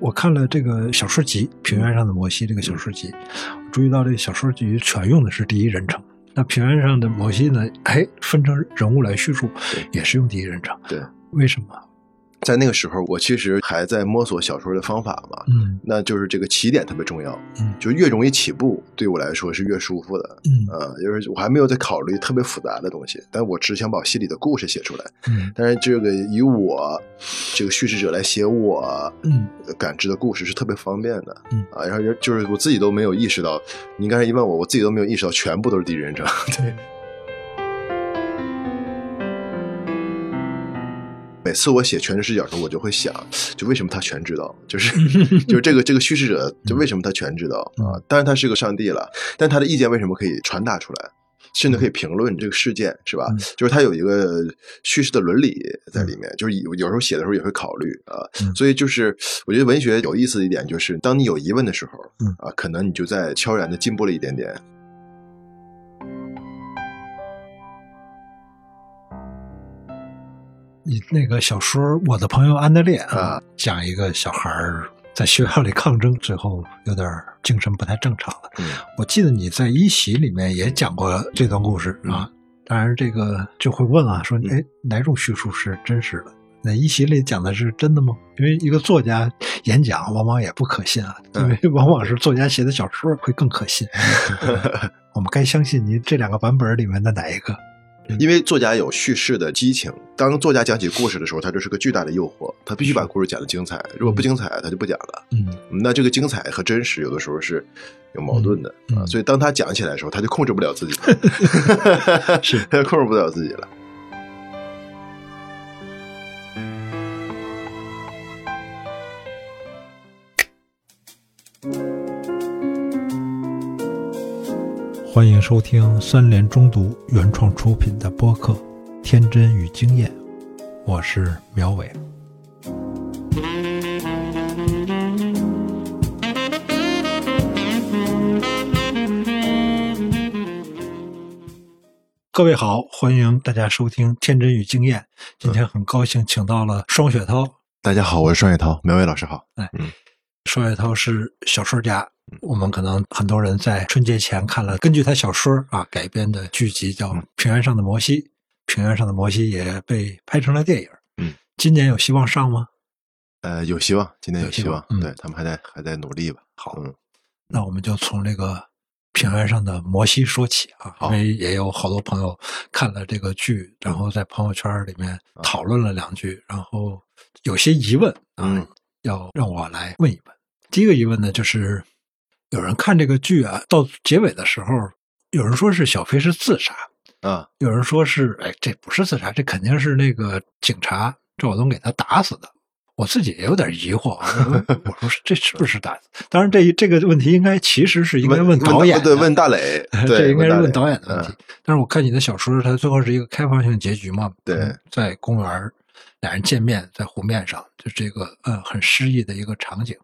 我看了这个小说集《平原上的摩西》这个小说集，我注意到这个小说集全用的是第一人称。那平原上的摩西呢？哎，分成人物来叙述，也是用第一人称。对，为什么？在那个时候，我其实还在摸索小说的方法嘛，嗯，那就是这个起点特别重要，嗯，就越容易起步，对我来说是越舒服的，嗯，呃，就是我还没有在考虑特别复杂的东西，但我只想把心里的故事写出来，嗯，但是这个以我这个叙事者来写我，嗯，感知的故事是特别方便的，嗯。啊，然后就是我自己都没有意识到，你刚才一问我，我自己都没有意识到全部都是第一人称，对。每次我写全知视角的时候，我就会想，就为什么他全知道？就是 就是这个这个叙事者，就为什么他全知道啊？当然他是个上帝了，但他的意见为什么可以传达出来，甚至可以评论这个事件，是吧？就是他有一个叙事的伦理在里面，就是有时候写的时候也会考虑啊。所以就是我觉得文学有意思的一点，就是当你有疑问的时候，啊，可能你就在悄然的进步了一点点。你那个小说《我的朋友安德烈》啊，讲一个小孩儿在学校里抗争，最后有点精神不太正常了。嗯，我记得你在一席里面也讲过这段故事啊。当然，这个就会问啊，说哎，哪种叙述是真实的？那一席里讲的是真的吗？因为一个作家演讲往往也不可信啊，因为往往是作家写的小说会更可信。我们该相信您这两个版本里面的哪一个？因为作家有叙事的激情，当作家讲起故事的时候，他就是个巨大的诱惑，他必须把故事讲的精彩。如果不精彩，他就不讲了。嗯，那这个精彩和真实有的时候是有矛盾的啊。所以当他讲起来的时候，他就控制不了自己，是他 控制不了自己了。欢迎收听三联中读原创出品的播客《天真与经验》，我是苗伟。各位好，欢迎大家收听《天真与经验》。今天很高兴请到了双雪涛。大家好，我是双雪涛，苗伟老师好。哎，嗯，双雪涛是小说家。我们可能很多人在春节前看了根据他小说啊改编的剧集，叫《平原上的摩西》。平原上的摩西也被拍成了电影。嗯，今年有希望上吗？呃，有希望，今年有希望。嗯，对他们还在还在努力吧。好，嗯，那我们就从这个平原上的摩西说起啊，因为也有好多朋友看了这个剧，然后在朋友圈里面讨论了两句，然后有些疑问啊，要让我来问一问。第一个疑问呢，就是。有人看这个剧啊，到结尾的时候，有人说是小飞是自杀，啊，有人说是，哎，这不是自杀，这肯定是那个警察赵晓东给他打死的。我自己也有点疑惑啊，我说 这是不是打死？当然，这这个问题应该其实是应该问导演，对，问大磊，这应该是问导演的问题。但是我看你的小说，它最后是一个开放性结局嘛？对，在公园俩人见面，在湖面上，就这个呃很诗意的一个场景。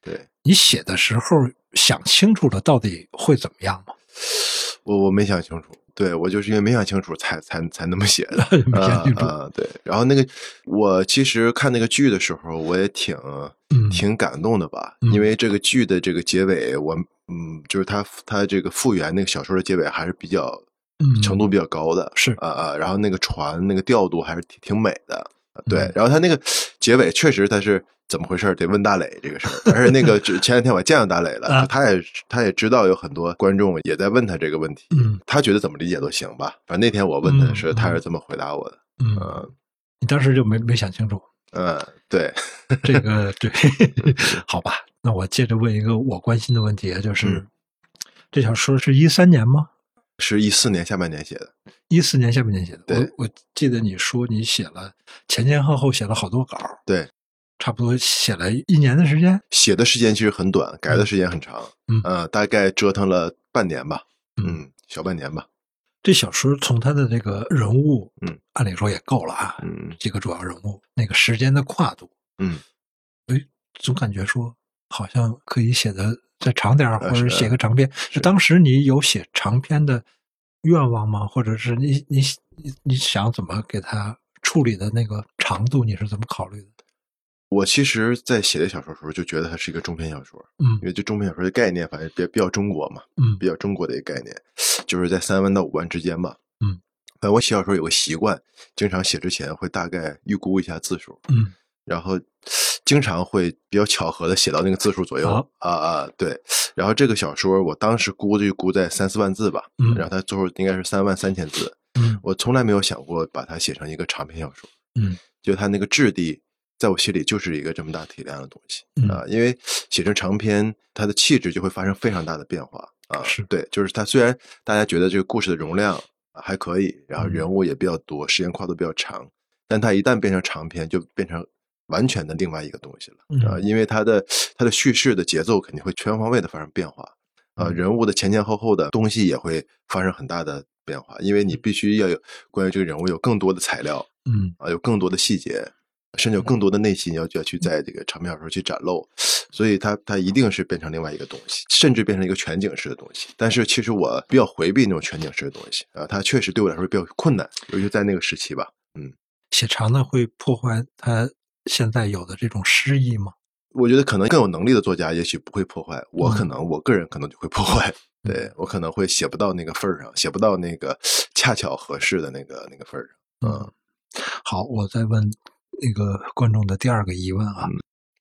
对你写的时候。想清楚了，到底会怎么样吗？我我没想清楚，对我就是因为没想清楚，才才才那么写的。没想清楚，对。然后那个，我其实看那个剧的时候，我也挺挺感动的吧，因为这个剧的这个结尾，我嗯，就是他他这个复原那个小说的结尾还是比较程度比较高的，是啊啊。然后那个船那个调度还是挺挺美的，对。然后他那个结尾确实他是。怎么回事？得问大磊这个事儿。而且那个 前两天我见到大磊了，他也他也知道有很多观众也在问他这个问题。嗯，他觉得怎么理解都行吧。反正那天我问他是，他是这么回答我的。嗯，你当时就没没想清楚。嗯，对，这个对，好吧。那我接着问一个我关心的问题，就是这小说是一三年吗？是一四年下半年写的。一四年下半年写的。对，我我记得你说你写了前前后后写了好多稿。对。差不多写了一年的时间，写的时间其实很短，改的时间很长。嗯，呃，大概折腾了半年吧，嗯，小半年吧。这小说从他的这个人物，嗯，按理说也够了啊，嗯，几个主要人物，那个时间的跨度，嗯，哎，总感觉说好像可以写的再长点或者写个长篇。是当时你有写长篇的愿望吗？或者是你你你你想怎么给他处理的那个长度，你是怎么考虑的？我其实，在写这小说的时候，就觉得它是一个中篇小说，嗯。因为这中篇小说的概念，反正比比较中国嘛，嗯。比较中国的一个概念，就是在三万到五万之间吧。嗯，反正我写小说有个习惯，经常写之前会大概预估一下字数，嗯。然后经常会比较巧合的写到那个字数左右啊啊，对。然后这个小说我当时估计估在三四万字吧，嗯。然后它最后应该是三万三千字，嗯。我从来没有想过把它写成一个长篇小说，嗯，就它那个质地，在我心里就是一个这么大体量的东西嗯。啊，因为写成长篇，它的气质就会发生非常大的变化啊，是。对，就是它虽然大家觉得这个故事的容量啊还可以，然后嗯。人物也比较多，时间跨度比较长，但它一旦变成长篇，就变成完全的另外一个东西了啊，嗯因为它的它的叙事的节奏肯定会全方位的发生变化。啊，嗯。人物的前前后后的东西也会发生很大的变化，因为你必须要有关于这个人物有更多的材料嗯。啊，有更多的细节，甚至有更多的内心要要去在这个长篇小说去展露，所以它它一定是变成另外一个东西，甚至变成一个全景式的东西。但是其实我比较回避那种全景式的东西啊，它确实对我来说比较困难，尤其在那个时期吧。嗯写长的会破坏他现在有的这种诗意吗？我觉得可能更有能力的作家也许不会破坏，我可嗯能我个人可能就会破坏。对我可能会写不到那个份儿上，写不到那个恰巧合适的那个那个份儿上。嗯，好，我再问那个观众的第二个疑问啊，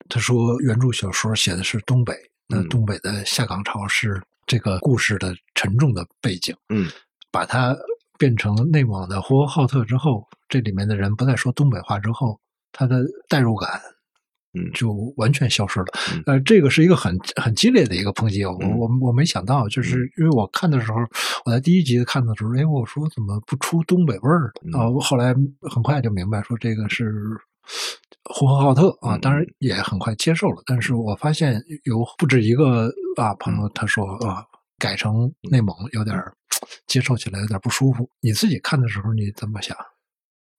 他说原著小说写的是东北，那嗯东北的下岗潮是这个故事的沉重的背景，嗯，把它变成内蒙的呼和浩特之后，这里面的人不再说东北话之后，他的代入感。嗯就完全消失了。嗯呃，这个是一个很很激烈的一个抨击，我嗯我我没想到，就是因为我看的时候，我在第一集看的时候，哎，我说怎么不出东北味儿嗯啊？我后来很快就明白，说这个是呼和浩特啊，嗯当然也很快接受了。但是我发现有不止一个啊朋友他说啊，改成内蒙有点儿接受起来有点不舒服。你自己看的时候你怎么想？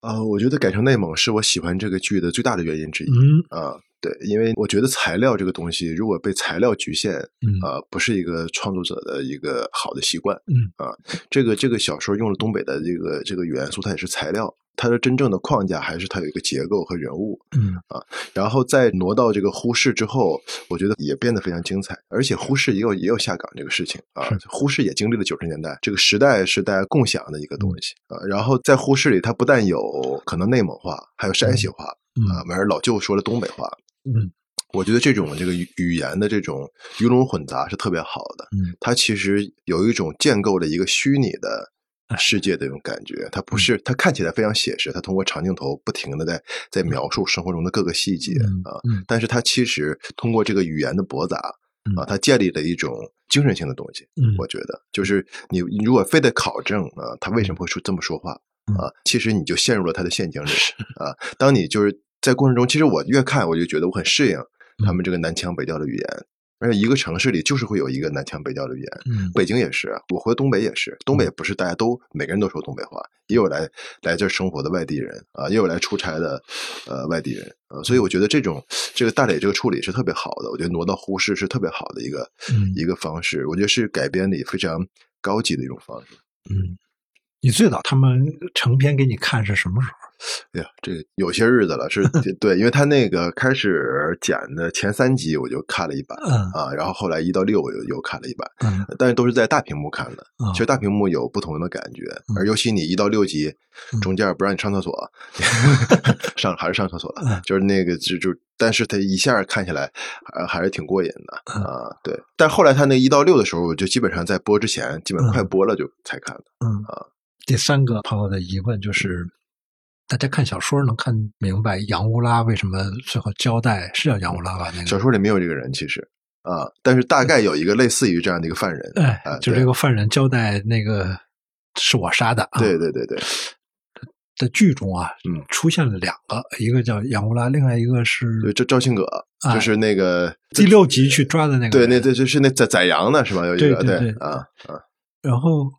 啊、我觉得改成内蒙是我喜欢这个剧的最大的原因之一。嗯啊，对，因为我觉得材料这个东西，如果被材料局限，嗯啊，不是一个创作者的一个好的习惯。嗯啊，这个这个小说用了东北的这个这个元素，它也是材料，它的真正的框架还是它有一个结构和人物。嗯啊然后再挪到这个呼市之后，我觉得也变得非常精彩。而且呼市也有也有下岗这个事情啊是，呼市也经历了九十年代这个时代是大家共享的一个东西啊。然后在呼市里，它不但有可能内蒙话，还有山西话啊，完事儿老舅说了东北话。嗯我觉得这种这个语语言的这种鱼龙混杂是特别好的。嗯它其实有一种建构了一个虚拟的世界的这种感觉，它不是它看起来非常写实，它通过长镜头不停的在在描述生活中的各个细节嗯啊，嗯。但是它其实通过这个语言的驳杂嗯啊，它建立了一种精神性的东西。嗯。我觉得就是你你如果非得考证啊，他为什么会说这么说话嗯啊，其实你就陷入了他的陷阱里啊。当你就是在过程中，其实我越看我就觉得我很适应嗯。他们这个南腔北调的语言，而且一个城市里就是会有一个南腔北调的语言。嗯北京也是，我回东北也是，东北不是大家都每个人都说东北话，也有来来这儿生活的外地人啊，也有来出差的呃外地人啊，所以我觉得这种这个大磊这个处理是特别好的，我觉得挪到呼市是特别好的一个、嗯一个方式，我觉得是改编里非常高级的一种方式。嗯，你最早他们成片给你看是什么时候？哎呀，这个有些日子了，是 对，因为他那个开始剪的前三集我就看了一版嗯啊，然后后来一到六我又又看了一版，嗯但是都是在大屏幕看的。啊其实大屏幕有不同的感觉，嗯而尤其你一到六集嗯中间不让你上厕所，上还是上厕所了，嗯就是那个就就，但是他一下看起来还还是挺过瘾的嗯啊。对，但后来他那一到六的时候，我就基本上在播之前，基本嗯快播了就才看的。嗯啊。第三个朋友的疑问就是，大家看小说能看明白杨乌拉为什么最后交代是叫杨乌拉吧？那个小说里没有这个人，其实啊，但是大概有一个类似于这样的一个犯人，哎啊，，就对这个犯人交代那个是我杀的啊。对对对对，在剧中啊，嗯出现了两个，一个叫杨乌拉，另外一个是对，赵赵庆葛哎就是那个第六集去抓的那个对，人。那对就是那宰宰羊的是吧？有一个对啊啊，然后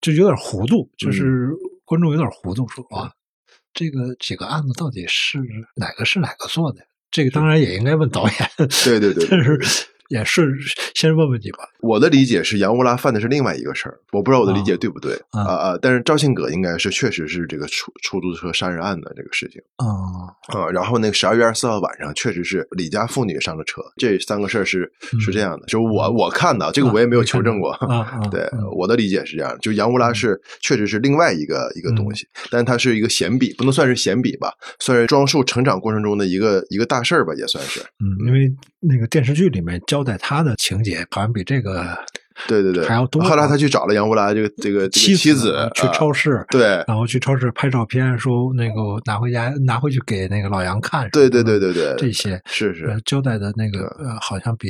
就有点糊涂，就是嗯观众有点糊涂，说哇，这个几个案子到底是哪个是哪个做的？这个当然也应该问导演，对对对对但 是也是先问问你吧。我的理解是杨乌拉犯的是另外一个事儿，我不知道我的理解对不对啊啊！但是赵信葛应该是确实是这个出出租车杀人案的这个事情啊啊！然后那个十二月二十四号晚上，确实是李家妇女上了车，这三个事儿是是这样的，就是我我看的这个我也没有求证过 啊。对，我的理解是这样，就杨乌拉是确实是另外一个一个东西，但它是一个闲笔，不能算是闲笔吧，算是庄树成长过程中的一个一个大事儿吧，也算是。嗯，因为那个电视剧里面交代他的情节，好像比这个。对对对，还要多。后来他去找了杨乌拉这个这个妻妻子去超市，对，然后去超市拍照片，说那个拿回家拿回去给那个老杨看。对对对对对，这些是是交代的那个呃，好像比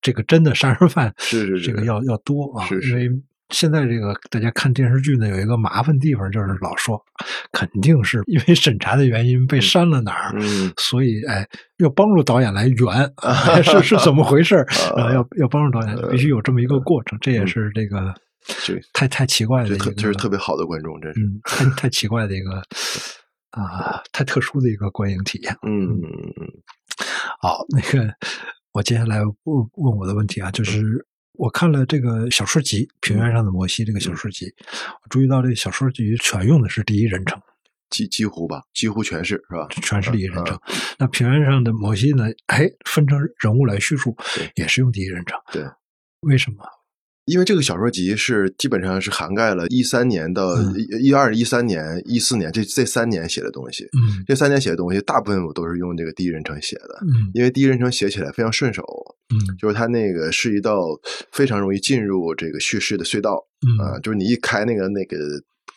这个真的杀人犯是是这个要要多啊，是因为。现在这个大家看电视剧呢，有一个麻烦地方，就是老说 肯定是因为审查的原因被删了哪儿，所以哎，要帮助导演来圆，是是怎么回事？啊，要要帮助导演，必须有这么一个过程，这也是这个太太奇怪的一个，就是特别好的观众，这是太太奇怪的一个啊，太特殊的一个观影体验。嗯嗯嗯，好，那个我接下来问问我的问题啊，就是。我看了这个小说集《平原上的摩西》这个小说集，我注意到这个小说集全用的是第一人称，几几乎吧，几乎全是是吧？全是第一人称。那平原上的摩西呢？哎，分成人物来叙述，也是用第一人称。对，为什么？因为这个小说集是基本上是涵盖了一三年到一二一三年、一四年这这三年写的东西。嗯，这三年写的东西大部分我都是用这个第一人称写的。嗯，因为第一人称写起来非常顺手。嗯，就是它那个是一道非常容易进入这个叙事的隧道。嗯啊，就是你一开那个那个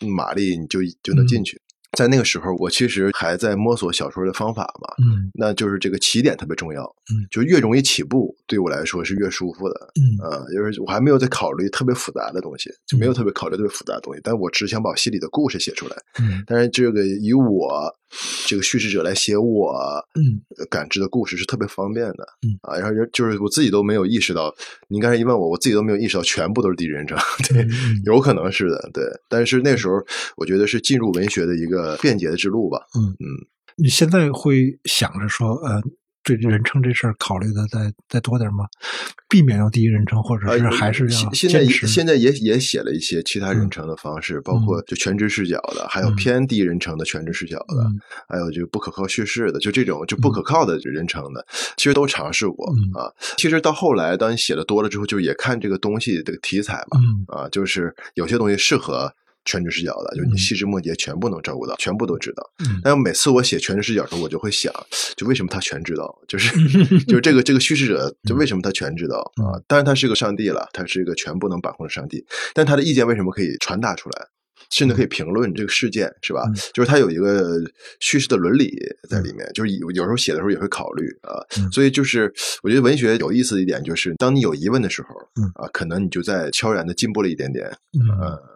马力，你就就能进去。在那个时候，我其实还在摸索小说的方法嘛，嗯，那就是这个起点特别重要，嗯，就越容易起步，对我来说是越舒服的，嗯，啊，就是我还没有在考虑特别复杂的东西，就没有特别考虑特别复杂的东西，但我只想把心里的故事写出来，嗯，但是这个以我。这个叙事者来写我嗯感知的故事是特别方便的嗯。啊，然后就是我自己都没有意识到，你刚才一问我，我自己都没有意识到全部都是第一人称，对，有可能是的，对，但是那时候我觉得是进入文学的一个便捷的之路吧，嗯嗯，你现在会想着说呃。对人称这事儿考虑的再再多点吗？避免用第一人称，或者是还是要现在现在也也写了一些其他人称的方式，包括就全知视角的，还有偏第一人称的全知视角的，还有就不可靠叙事的，就这种就不可靠的人称的，其实都尝试过啊。其实到后来，当你写的多了之后，就也看这个东西这个题材嘛，啊，就是有些东西适合。全知视角的，就是你细枝末节全部能照顾到，全部都知道。但每次我写全知视角的时候，我就会想，就为什么他全知道？就是 就是这个这个叙事者，就为什么他全知道啊？当然他是个上帝了，他是一个全部能把控的上帝。但他的意见为什么可以传达出来，甚至可以评论这个事件，是吧？就是他有一个叙事的伦理在里面。就是有有时候写的时候也会考虑啊。所以就是我觉得文学有意思的一点就是，当你有疑问的时候，啊，可能你就在悄然的进步了一点点，嗯。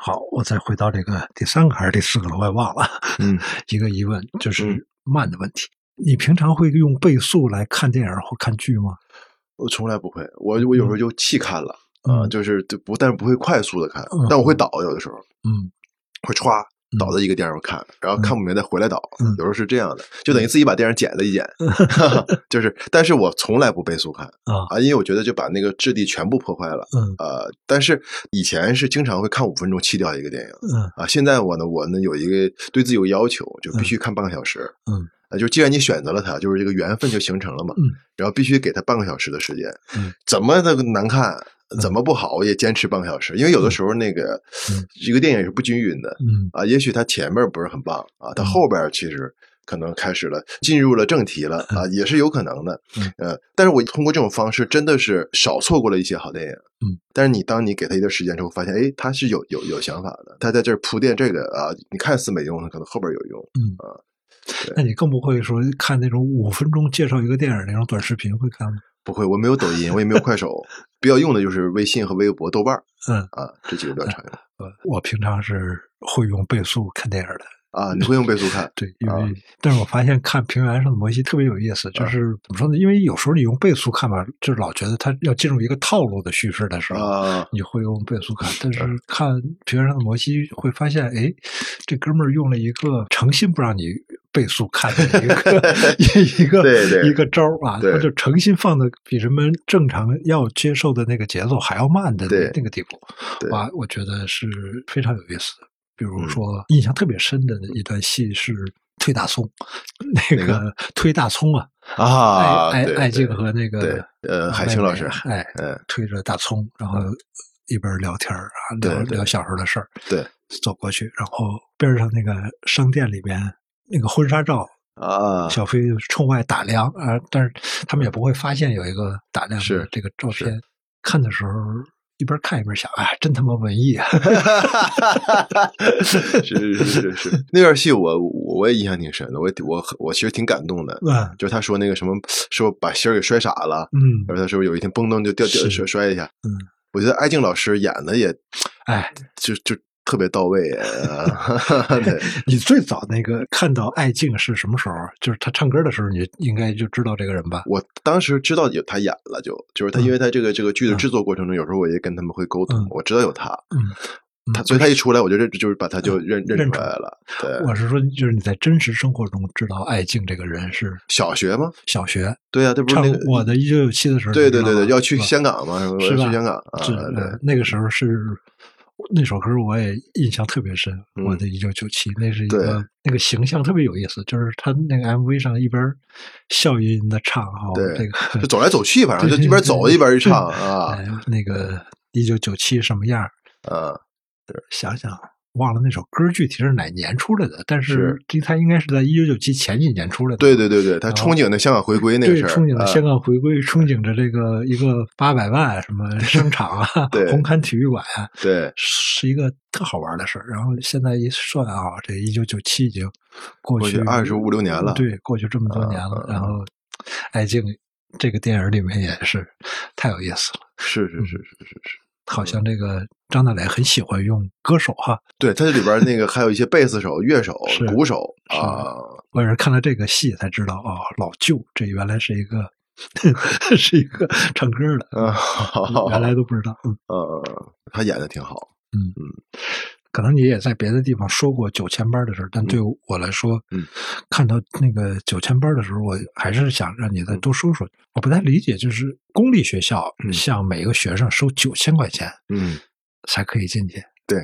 好，我再回到这个第三个还是第四个了，我也忘了。嗯，一个疑问就是慢的问题。你平常会用倍速来看电影或看剧吗？我从来不会，我我有时候就弃看了啊，就是不，但是不会快速的看，但我会倒，有的时候，嗯，会歘。导到一个电影看，然后看不明白再回来倒，有时候是这样的，就等于自己把电影剪了一剪，就是，但是我从来不倍速看啊，因为我觉得就把那个质地全部破坏了，呃，但是以前是经常会看五分钟弃掉一个电影，啊，现在我呢，我呢有一个对自己有要求，就必须看半个小时，嗯，啊，就既然你选择了它，就是这个缘分就形成了嘛，嗯，然后必须给它半个小时的时间，嗯，怎么的难看。怎么不好，我也坚持半个小时，因为有的时候那个一个电影是不均匀的，嗯。啊，也许它前面不是很棒啊，它后边其实可能开始了，进入了正题了啊，也是有可能的，呃，但是我通过这种方式真的是少错过了一些好电影，嗯，但是你当你给他一段时间之后，发现哎，他是有有有想法的，他在这儿铺垫这个啊，你看似没用，可能后边有用，嗯啊，那你更不会说看那种五分钟介绍一个电影那种短视频会看吗？不会，我没有抖音，我也没有快手，比较用的就是微信和微博、豆瓣嗯啊，这几个比较常用。呃，我平常是会用倍速看电影的。啊，你会用倍速看？对，因为但是我发现看平原上的摩西特别有意思，就是怎么说呢？因为有时候你用倍速看吧，就是老觉得他要进入一个套路的叙事的时候，你会用倍速看。但是看平原上的摩西会发现，哎，这哥们儿用了一个诚心不让你倍速看的一个 一个对对。一个招儿啊，他就诚心放的比人们正常要接受的那个节奏还要慢的对那个地步，对哇，我觉得是非常有意思的。比如嗯。说，印象特别深的一段戏是推大葱，那个？推大葱啊，啊，艾艾静和那个呃海清老师哎，嗯。推着大葱，然后一边聊天儿啊，聊聊小时候的事儿，对。走过去，然后边上那个商店里边那个婚纱照，啊，小飞冲外打量啊，但是他们也不会发现有一个打量是的这个照片。看的时候一边看一边想，哎，真他妈文艺啊！是是是是，那段戏我我我也印象挺深的，我我我其实挺感动的。嗯就是他说那个什么，说把心儿给摔傻了，嗯，然后他说有一天嘣噔就掉掉是摔摔一下。嗯，我觉得艾静老师演的也哎，就就特别到位。你最早那个看到艾静是什么时候？就是他唱歌的时候，你应该就知道这个人吧？我当时知道有他演了，就就是他，嗯因为他这个这个剧的嗯制作过程中，有时候我也跟他们会沟通嗯，我知道有他，嗯，他所以他一出来，我就认就是把他就认认认出出来了。对，我是说，就是你在真实生活中知道艾静这个人是小学吗？小学对呀，这不是那个我的一九九七的时候，对对对对，要去香香港嘛，是吧？去香港啊，是对呃那个时候是那首歌，我也印象特别深。嗯我的一九九七，那是一个那个形象特别有意思，就是他那个 MV 上一边笑吟吟的唱哈，对这个就走来走去，反正就一边走一边一唱啊哎那个一九九七什么样儿？啊，想想忘了那首歌具体是哪年出来的，但是是这他应该是在一九九七前几年出来的。对对对对，他憧憬的香港回归那个，事儿，憧憬着啊香港回归，憧憬着这个一个八百万什么商场啊对，红磡体育馆啊，对是一个特好玩的事儿。然后现在一算啊，这一九九七已经过去二十五六年了对，过去这么多年了。然后，爱敬这个电影里面也是太有意思了，是是是是是是，好像这个张大磊很喜欢用歌手哈。对，他这里边那个还有一些贝斯手、乐手、鼓手啊，我也是看了这个戏才知道，哦，老舅这原来是一个 是一个唱歌的，啊，原来都不知道。嗯呃，他演的挺好，可能你也在别的地方说过九千班的事儿，但对我来说，嗯，看到那个九千班的时候，我还是想让你再多说说。我不太理解，就是公立学校嗯向每个学生收九千块钱嗯。才可以进去，对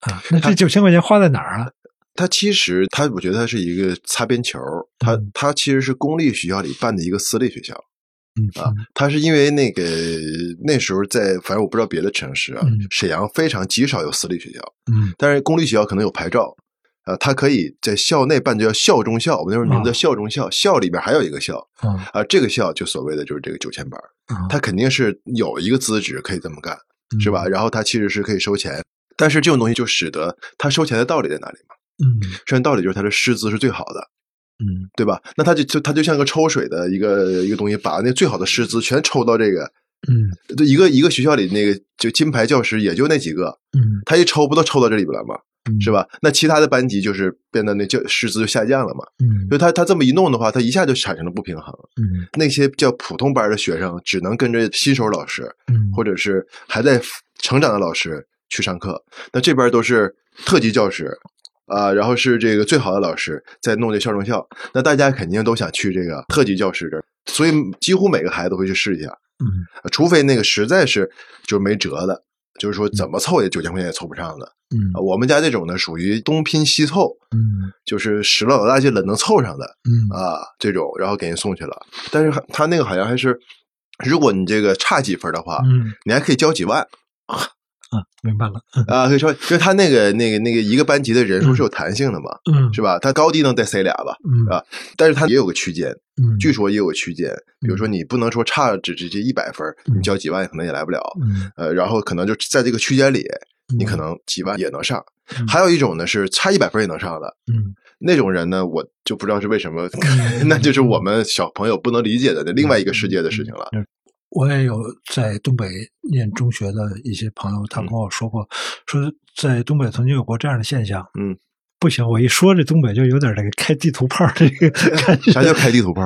啊，那这九千块钱花在哪儿啊？他其实他，我觉得他是一个擦边球，他嗯他其实是公立学校里办的一个私立学校嗯啊。他是因为那个那时候在，反正我不知道别的城市啊嗯，沈阳非常极少有私立学校，嗯但是公立学校可能有牌照。啊，他可以在校内办，叫校中校。我们那时候名字叫啊校中校，校里边还有一个校嗯啊，这个校就所谓的就是这个九千班，嗯，他肯定是有一个资质可以这么干，是吧？嗯？然后他其实是可以收钱，但是这种东西就使得他收钱的道理在哪里嘛？嗯收钱道理就是他的师资是最好的，嗯对吧？那他就就他就像个抽水的一个一个东西，把那最好的师资全抽到这个，嗯就一个一个学校里那个就金牌教师也就那几个，嗯他一抽不都抽到这里边了吗？嗯，是？吧？那其他的班级就是变得那教师资就下降了嘛。嗯就他他这么一弄的话，他一下就产生了不平衡。嗯那些叫普通班的学生只能跟着新手老师嗯，或者是还在成长的老师去上课，那这边都是特级教师。啊，然后是这个最好的老师在弄这校中校，那大家肯定都想去这个特级教师这儿，所以几乎每个孩子都会去试一下，嗯。啊除非那个实在是就没辙的，就是说怎么凑也九千块钱也凑不上的。嗯。啊我们家这种呢，属于东拼西凑，嗯。就是使了老大劲了能凑上的嗯。啊，这种，然后给人送去了。但是他那个好像还是，如果你这个差几分的话，嗯。你还可以交几万。啊，明白了。啊，可以说，因为他那个那个那个一个班级的人数是有弹性的嘛，嗯。是吧？他高低能带塞俩吧，嗯。啊但是他也有个区间，嗯，据说也有个区间，比如说你不能说差只直接一百分，嗯你交几万可能也来不了，嗯。呃，然后可能就在这个区间里，你可能能几万也能上。嗯。还有一种呢是差一百分也能上的，嗯。那种人呢，我就不知道是为什么，那就是我们小朋友不能理解的另外一个世界的事情了。我也有在东北念中学的一些朋友，他跟我说过，说在东北曾经有过这样的现象，嗯，不行，我一说这东北就有点那个开地图炮这个 感觉。啥叫开地图炮？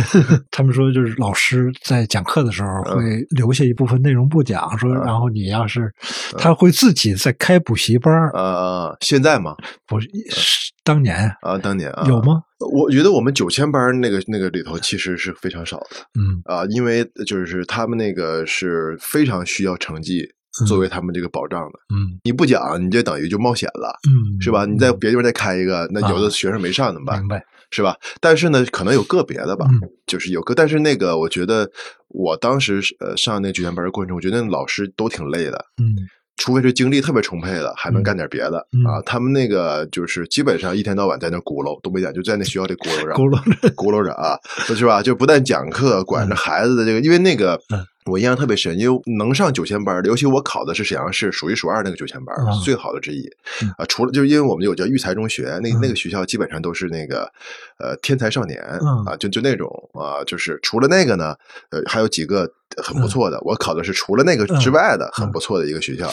他们说就是老师在讲课的时候会留下一部分内容不讲，说然后你要是他会自己在开补习班儿。呃，现在吗？不是是当年啊，当年啊，有吗？我觉得我们九千班那个那个里头其实是非常少的。嗯啊，因为就是他们那个是非常需要成绩作为他们这个保障的。嗯你不讲，你就等于就冒险了，嗯，是吧？你在别地方再开一个，那有的学生没上怎么办？明白？是吧？但是呢，可能有个别的吧，嗯就是有个，但是那个我觉得我当时呃上那个九千班的过程中，我觉得那老师都挺累的。嗯除非是精力特别充沛的，还能嗯干点别的、嗯啊。他们那个就是基本上一天到晚在那咕噜，东北讲就在那学校里咕噜着，咕噜着咕噜着啊，是吧？就不但讲课，管着孩子的这个，因为那个嗯我印象特别深，因为能上九千班，尤其我考的是沈阳市数一数二那个九千班，啊最好的之一嗯啊。除了就是因为我们有叫育才中学，那嗯那个学校基本上都是那个呃天才少年嗯啊，就就那种啊，就是除了那个呢，呃，还有几个很不错的。我考的是除了那个之外的很不错的一个学校。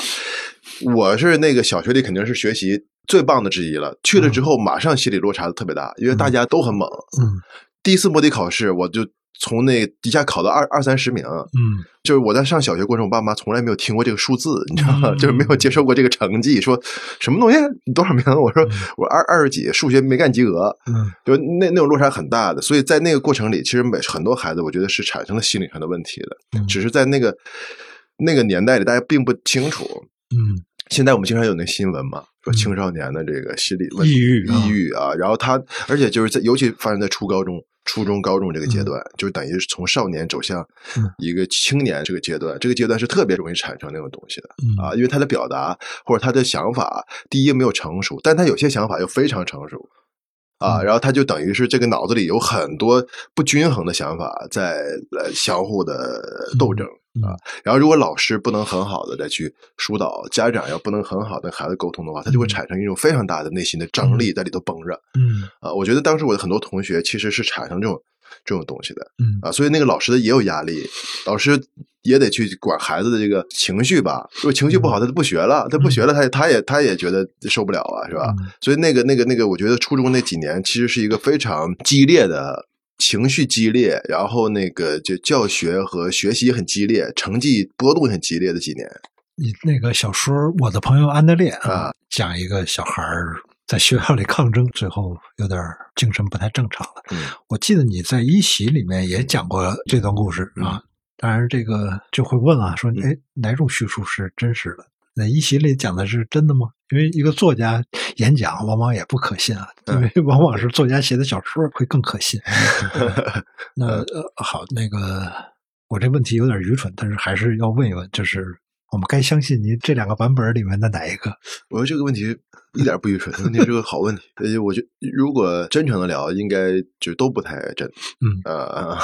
我是那个小学里肯定是学习最棒的之一了，去了之后马上心理落差特别大，因为大家都很猛。嗯第一次摸底考试，我就从那一下考到二二三十名，嗯。就是我在上小学过程，我爸妈从来没有听过这个数字，你知道吗？嗯 就是没有接受过这个成绩，说什么东西？你多少名？我说我二二十几，数学没干及格，嗯。就那那种落差很大的。所以在那个过程里，其实每很多孩子，我觉得是产生了心理上的问题的，嗯。只是在那个那个年代里，大家并不清楚。嗯。现在我们经常有那新闻嘛，说青少年的这个心理问题、抑郁啊。抑郁啊，然后他，而且就是在尤其发生在初高中、初中、高中这个阶段，就等于是从少年走向嗯。一个青年这个阶段，这个阶段是特别容易产生那种东西的嗯啊，因为他的表达或者他的想法，第一没有成熟，但他有些想法又非常成熟。啊，嗯。然后他就等于是这个脑子里有很多不均衡的想法在来相互的斗争嗯啊。然后如果老师不能很好的再去疏导，家长要不能很好的跟孩子沟通的话，他就会嗯产生一种非常大的内心的张力在里头绷着嗯啊。我觉得当时我的很多同学其实是产生这种这种东西的嗯啊，所以那个老师的也有压力，老师也得去管孩子的这个情绪吧。如果情绪不好，他就不学了，他不学了，他也他也他也觉得受不了啊，是吧？嗯所以那个那个那个，我觉得初中那几年其实是一个非常激烈的。情绪激烈，然后那个就教学和学习很激烈，成绩波动很激烈的几年。你那个小说《我的朋友安德烈》啊，讲一个小孩儿在学校里抗争，最后有点儿精神不太正常了。嗯我记得你在一席里面也讲过这段故事啊。当然，这个就会问啊，说嗯哎，哪种叙述是真实的？那一席里讲的是真的吗？因为一个作家演讲往往也不可信啊，因嗯为往往是作家写的小说会更可信。那呃，好，那个我这问题有点愚蠢，但是还是要问一问，就是我们该相信您这两个版本里面的哪一个？我觉得这个问题一点不愚蠢，问题是个好问题。呃，我觉如果真诚的聊，应该就都不太真。嗯呃，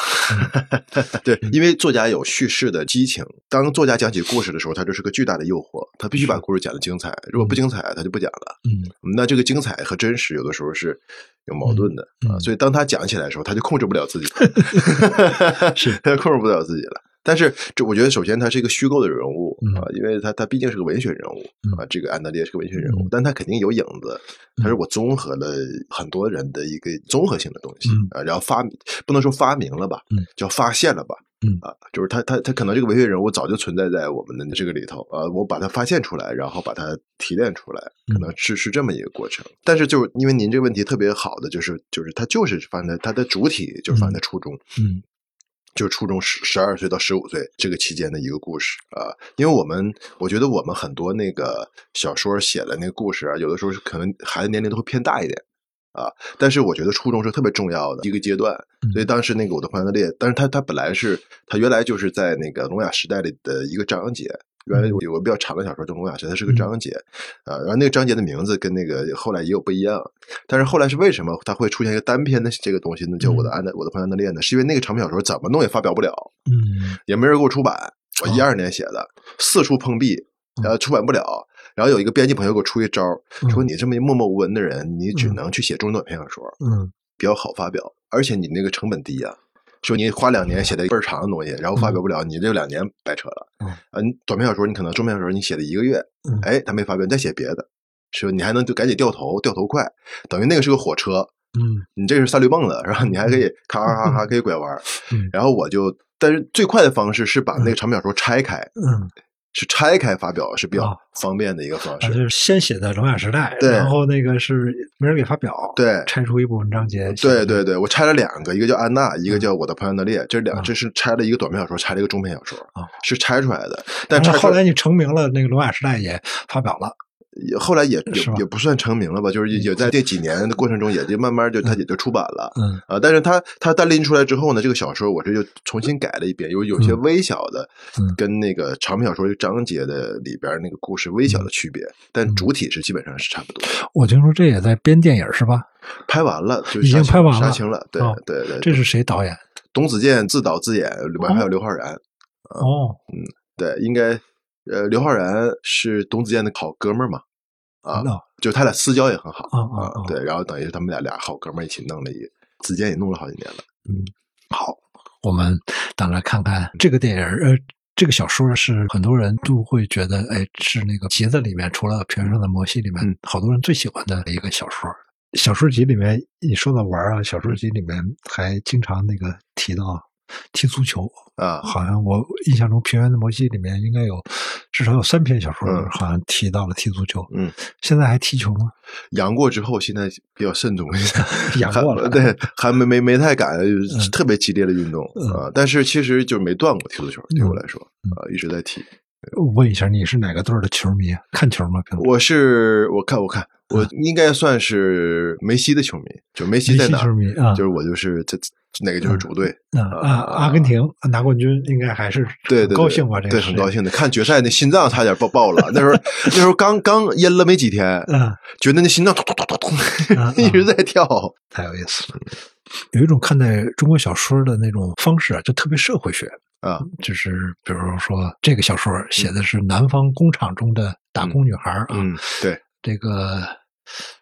对，因为作家有叙事的激情，当作家讲起故事的时候，他就是个巨大的诱惑，他必须把故事讲的精彩，如果不精彩，他就不讲了。嗯那这个精彩和真实有的时候是有矛盾的、啊，所以当他讲起来的时候，他就控制不了自己，是他控制不了自己了。但是这我觉得，首先他是一个虚构的人物、嗯啊，因为他他毕竟是个文学人物、嗯啊，这个安德烈是个文学人物，嗯但他肯定有影子，他是我综合了很多人的一个综合性的东西、嗯啊，然后发不能说发明了吧，嗯叫发现了吧。嗯啊，就是他他他可能这个文学人物早就存在在我们的这个里头，呃，我把它发现出来，然后把它提炼出来，可能是是这么一个过程。但是就是因为您这个问题特别好的，就是就是它就是发生在它的主体就是发生在初中，嗯就是初中十十二岁到十五岁这个期间的一个故事啊、因为我们我觉得我们很多那个小说写的那个故事啊，有的时候是可能孩子年龄都会偏大一点。啊，但是我觉得初中是特别重要的一个阶段，嗯所以当时那个我的朋友的列，但是他他本来是他原来就是在那个聋哑时代里的一个章节，原来有有个比较长的小说叫聋哑时代，它是个章节，啊，然后那个章节的名字跟那个后来也有不一样，但是后来是为什么它会出现一个单篇的这个东西呢？叫我的安德我的朋友安德烈呢？是因为那个长篇小说怎么弄也发表不了，嗯。也没人给我出版，我一二年写的，四处碰壁，然后出版不了。然后有一个编辑朋友给我出一招，说你这么一默默无闻的人，你只能去写中短篇小说，嗯。比较好发表，而且你那个成本低啊。说你花两年写的倍儿长的东西，然后发表不了，你这两年白扯了。嗯。啊，你短篇小说你可能中篇小说你写了一个月，嗯。哎，他没发表，你再写别的，说你还能就赶紧掉头，掉头快，等于那个是个火车，嗯。你这是三驴蹦子，然后你还可以咔咔咔咔可以拐弯然后我就，但是最快的方式是把那个长篇小说拆开，嗯，是拆开发表是比较啊方便的一个方啊，就。是先写的《聋哑时代》，对然后那个是没人给发表，对拆出一部文章节，对对对，我拆了两个，一个叫安娜，一个嗯叫我的朋友的列，这两啊这是拆了一个短篇小说，拆了一个中篇小说啊，是拆出来的。但是后来你成名了，那个《聋哑时代》也发表了，也后来也也也不算成名了吧，就是也在这几年的过程中，也就慢慢就他也就出版了。嗯啊，但是他他单拎出来之后呢，这个小说我这就重新改了一遍，有有些嗯微小的嗯跟那个长篇小说章节的里边那个故事微小的区别，但嗯主体是基本上是差不多。我听说这也在编电影是吧？拍完了就已经拍完了杀青了，对哦对对，这是谁导演？董子健自导自演，里边还有刘昊然。哦，嗯对，应该呃，刘昊然是董子健的好哥们儿嘛，啊，那就他俩私交也很好啊啊啊对，然后等于他们俩俩好哥们儿一起弄了一个，子健也弄了好几年了。嗯好，我们等来看看这个电影儿，呃，这个小说是很多人都会觉得，哎，是那个集子里面除了《平原上的摩西》里面，嗯好多人最喜欢的一个小说。小说集里面，你说到玩儿啊，小说集里面还经常那个提到踢足球，啊，好像我印象中《平原的摩西》里面应该有至少有三篇小说，嗯好像提到了踢足球。嗯，现在还踢球吗？阳过之后，现在比较慎重一下，阳过了对，还没没没太敢特别激烈的运动嗯啊。但是其实就没断过踢足球，对我来说嗯啊，一直在踢。问一下，你是哪个队的球迷？看球吗？我是我看我看我应该算是梅西的球迷，就梅西在哪梅西球迷啊就是我就是这哪个就是主队。啊啊！阿根廷拿冠军应该还是对对对，高兴吧？这个对，很高。兴的。看决赛那心脏差点爆爆了，那时候那时候刚刚阴了没几天，嗯，觉得那心脏突突突突啊突 一直在跳。太有意思了。有一种看待中国小说的那种方式啊，就特别社会学啊，就是比如说这个小说写的是南方工厂中的打工女孩儿啊，嗯，对，这个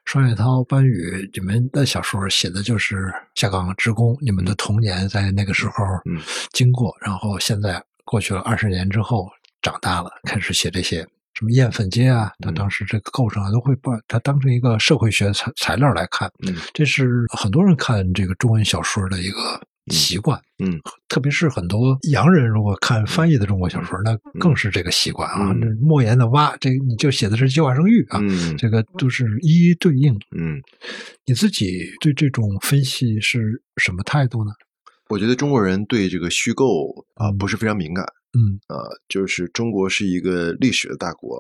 双雪涛、班宇，你们的小说写的就是下岗职工，你们的童年在那个时候嗯。经过，然后现在过去了二十年之后长大了，开始写这些什么艳粉街啊，他嗯。当时这个构成啊，都会把它当成一个社会学材材料来看。嗯。这是很多人看这个中文小说的一个习惯。嗯特别是很多洋人如果看翻译的中国小说，那更是这个习惯啊。嗯那莫言的蛙，这你就写的是计划生育啊，嗯这个都是一一对应。嗯，你自己对这种分析是什么态度呢？我觉得中国人对这个虚构啊嗯不是非常敏感嗯啊，就是中国是一个历史的大国，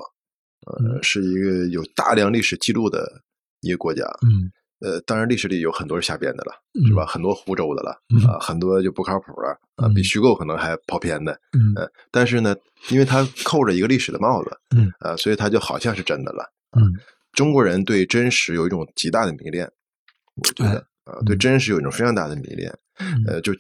呃，嗯是一个有大量历史记录的一个国家。嗯呃，当然历史里有很多是瞎编的了，嗯是吧？很多胡诌的了嗯啊，很多就不靠谱了啊，嗯比虚构可能还跑偏的。嗯呃，但是呢，因为它扣着一个历史的帽子，嗯啊，所以它就好像是真的了。嗯中国人对真实有一种极大的迷恋，我觉得啊，对嗯真实有一种非常大的迷恋。嗯呃，就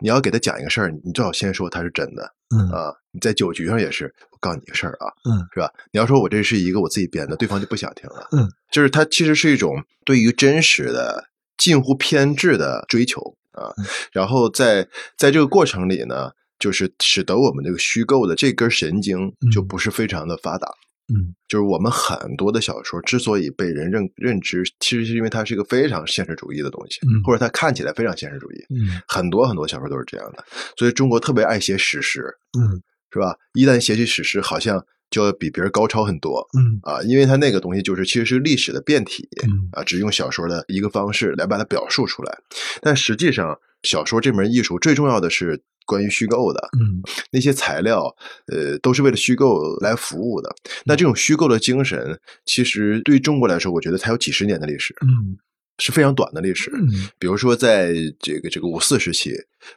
你要给他讲一个事儿，你最好先说他是真的嗯啊。你在酒局上也是，我告诉你个事儿啊，嗯是吧？你要说我这是一个我自己编的，对方就不想听了。嗯，就是他其实是一种对于真实的近乎偏执的追求啊。嗯然后在在这个过程里呢，就是使得我们这个虚构的这根神经就嗯不是非常的发达。嗯就是我们很多的小说之所以被人认认知，其实是因为它是一个非常现实主义的东西，嗯或者它看起来非常现实主义。嗯很多很多小说都是这样的，所以中国特别爱写史诗，嗯是吧？一旦写起史诗，好像就要比别人高超很多嗯啊，因为它那个东西就是其实是历史的变体嗯啊，只用小说的一个方式来把它表述出来。但实际上，小说这门艺术最重要的是关于虚构的，嗯。那些材料，呃，都是为了虚构来服务的。那这种虚构的精神，其实对中国来说，我觉得它有几十年的历史，嗯。是非常短的历史。嗯。比如说，在这个这个五四时期，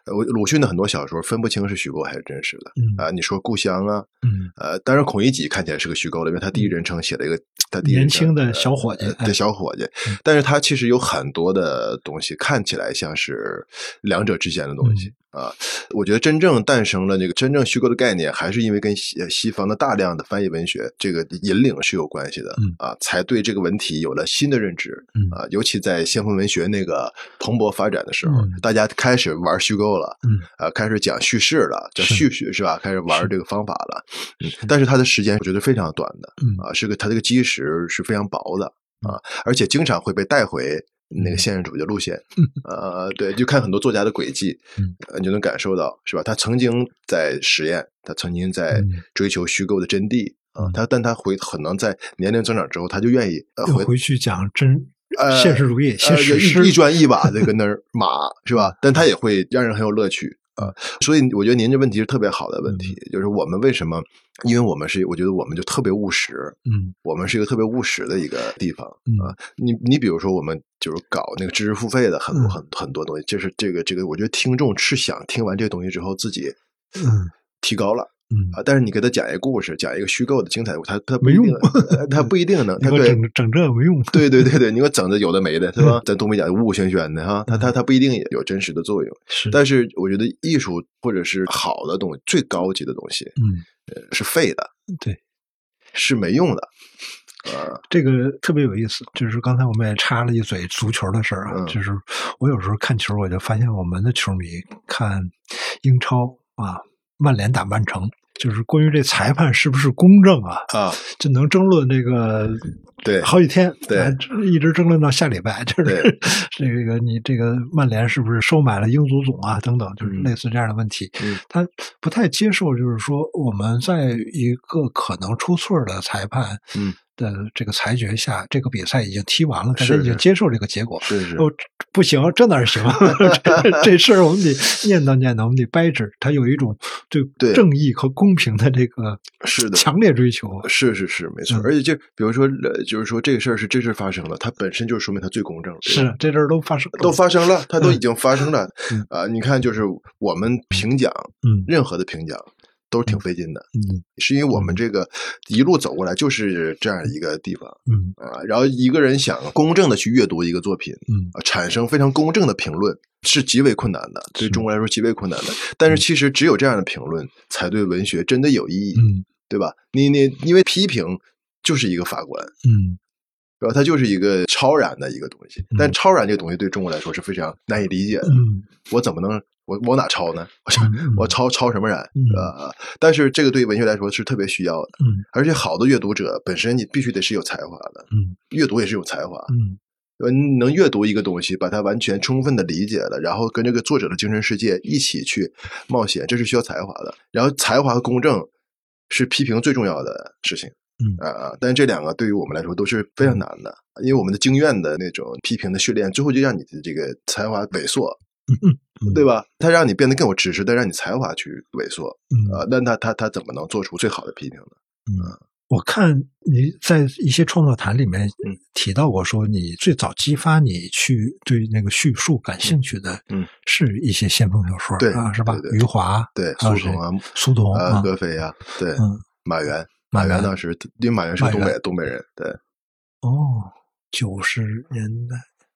呃，鲁迅的很多小说分不清是虚构还是真实的。嗯。啊。你说《故乡》啊，嗯。呃，当然孔乙己看起来是个虚构的，因为他第一人称写了一个他第一年轻的小伙计对小伙计。嗯，但是他其实有很多的东西看起来像是两者之间的东西。嗯啊，我觉得真正诞生了这个真正虚构的概念，还是因为跟西西方的大量的翻译文学这个引领是有关系的、嗯啊，才对这个文体有了新的认知、嗯啊。尤其在先锋文学那个蓬勃发展的时候，嗯大家开始玩虚虚构了，嗯，啊，开始讲叙事了，叫叙事是吧？开始玩这个方法了，嗯，但是它的时间我觉得非常短的，嗯啊，是个它这个基石是非常薄的啊，而且经常会被带回那个现实主义的路线，呃，对，就看很多作家的轨迹，你就能感受到是吧？他曾经在实验，他曾经在嗯追求虚构的真谛啊嗯，他但他回可能在年龄增长之后，他就愿意呃回回去讲真呃现实主义，写呃，史诗一一，砖一瓦的跟那儿码是吧？但他也会让人很有乐趣啊、所以我觉得您这问题是特别好的问题，就是我们为什么？因为我们是，我觉得我们就特别务实，嗯我们是一个特别务实的一个地方嗯啊。你你比如说，我们就是搞那个知识付费的很多嗯很很多东西，就是这个这个，我觉得听众是想听完这个东西之后自己嗯提高了。嗯，啊，但是你给他讲一个故事，讲一个虚构的精彩他他没用一定，呃他不一定能，他整整这没用，对对对对，你给我整的有的没的，是吧？咱东北讲呜呜喧喧的哈，他他他不一定有真实的作用。是，但是我觉得艺术或者是好的东西，最高级的东西，嗯，呃，是废的，对。是没用的。啊，这个特别有意思，就是刚才我们也插了一嘴足球的事儿啊，嗯就是我有时候看球，我就发现我们的球迷看英超啊，曼联打曼城，就是关于这裁判是不是公正啊，啊，就能争论这个对好几天，对啊一直争论到下礼拜，就是这个你这个曼联是不是收买了英足总啊等等，就是嗯类似这样的问题，嗯。他不太接受，就是说我们在一个可能出错的裁判嗯的这个裁决下，这个比赛已经踢完了，大家是是已经接受这个结果。是是，哦，不行，这哪行？这这事儿我们得 念叨念叨，我们得掰扯。他有一种对对正义和公平的这个是的强烈追求。是是是，没错。嗯而且就比如说，呃，就是说这个事儿是真实发生了，它本身就说明它最公正，是这事儿都发生都发生了，它都嗯已经发生了嗯啊！你看，就是我们评奖，嗯任何的评奖都是挺费劲的，嗯是因为我们这个一路走过来就是这样一个地方嗯啊。然后一个人想公正的去阅读一个作品嗯啊，产生非常公正的评论是极为困难的，对是中国来说极为困难的。但是其实只有这样的评论才对文学真的有意义，嗯对吧？你你因为批评就是一个法官，嗯是吧？它就是一个超然的一个东西，但嗯超然这个东西对中国来说是非常难以理解的。嗯我怎么能我我哪抄呢？我我抄抄什么然？嗯呃，但是这个对文学来说是特别需要的，嗯而且好的阅读者本身你必须得是有才华的，嗯阅读也是有才华，嗯能阅读一个东西，把它完全充分的理解了，然后跟这个作者的精神世界一起去冒险，这是需要才华的。然后才华和公正是批评最重要的事情。嗯啊、但是这两个对于我们来说都是非常难的，因为我们的经验的那种批评的训练，最后就让你的这个才华萎缩，嗯对吧？他让你变得更有知识，但让你才华去萎缩嗯。啊、那他他他怎么能做出最好的批评呢？嗯我看你在一些创作谈里面嗯。提到过，说你最早激发你去对那个叙述感兴趣的，嗯，是一些先锋小说，对啊，是吧？余华，对，苏童啊，苏童呃，啊，格飞啊，对，嗯，马原，马原当时因为马原是个东马北东北人，对。哦，九十年代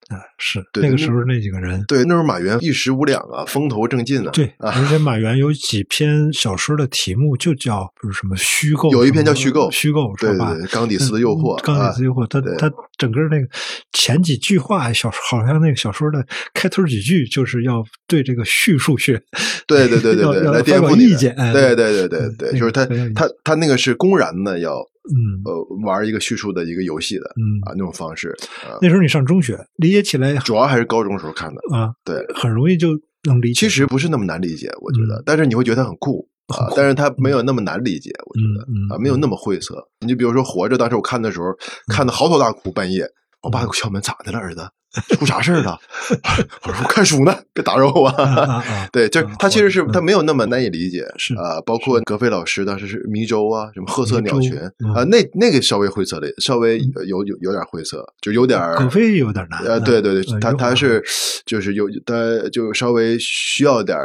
啊，是对那那个时候那几个人，对，那时候马原一时无两啊，风头正劲啊，对，啊，而且马原有几篇小说的题目就叫不是什么虚构，有一篇叫虚构虚构是吧？对对对，冈底斯的诱惑，嗯冈啊底斯诱惑，他他整个那个前几句话，小好像那个小说的开头几句就是要对这个叙述学，对对对对 要对，来颠发覆意见，哎对对对对对，就是他他他那个是公然的要嗯呃玩一个叙述的一个游戏的嗯啊，那种方式啊，那时候你上中学，理解起来主要还是高中时候看的，啊，对，很容易就能理解。其实不是那么难理解，我觉得嗯，但是你会觉得它很酷啊但是它没有那么难理解，我觉得嗯嗯啊，没有那么晦涩。你就比如说《活着》，当时我看的时候，看的嚎啕大哭，半夜，我爸敲门，咋的了，儿子？出啥事儿了？我说看书呢，别打扰我。对，就是啊他其实是嗯。他没有那么难以理解，是啊，包括格非老师当时是迷舟啊，什么褐色鸟群啊，那那个稍微晦涩的，稍微呃有有有点晦涩，就有点儿葛飞有点难，呃，对对对，他他是就是有他就稍微需要点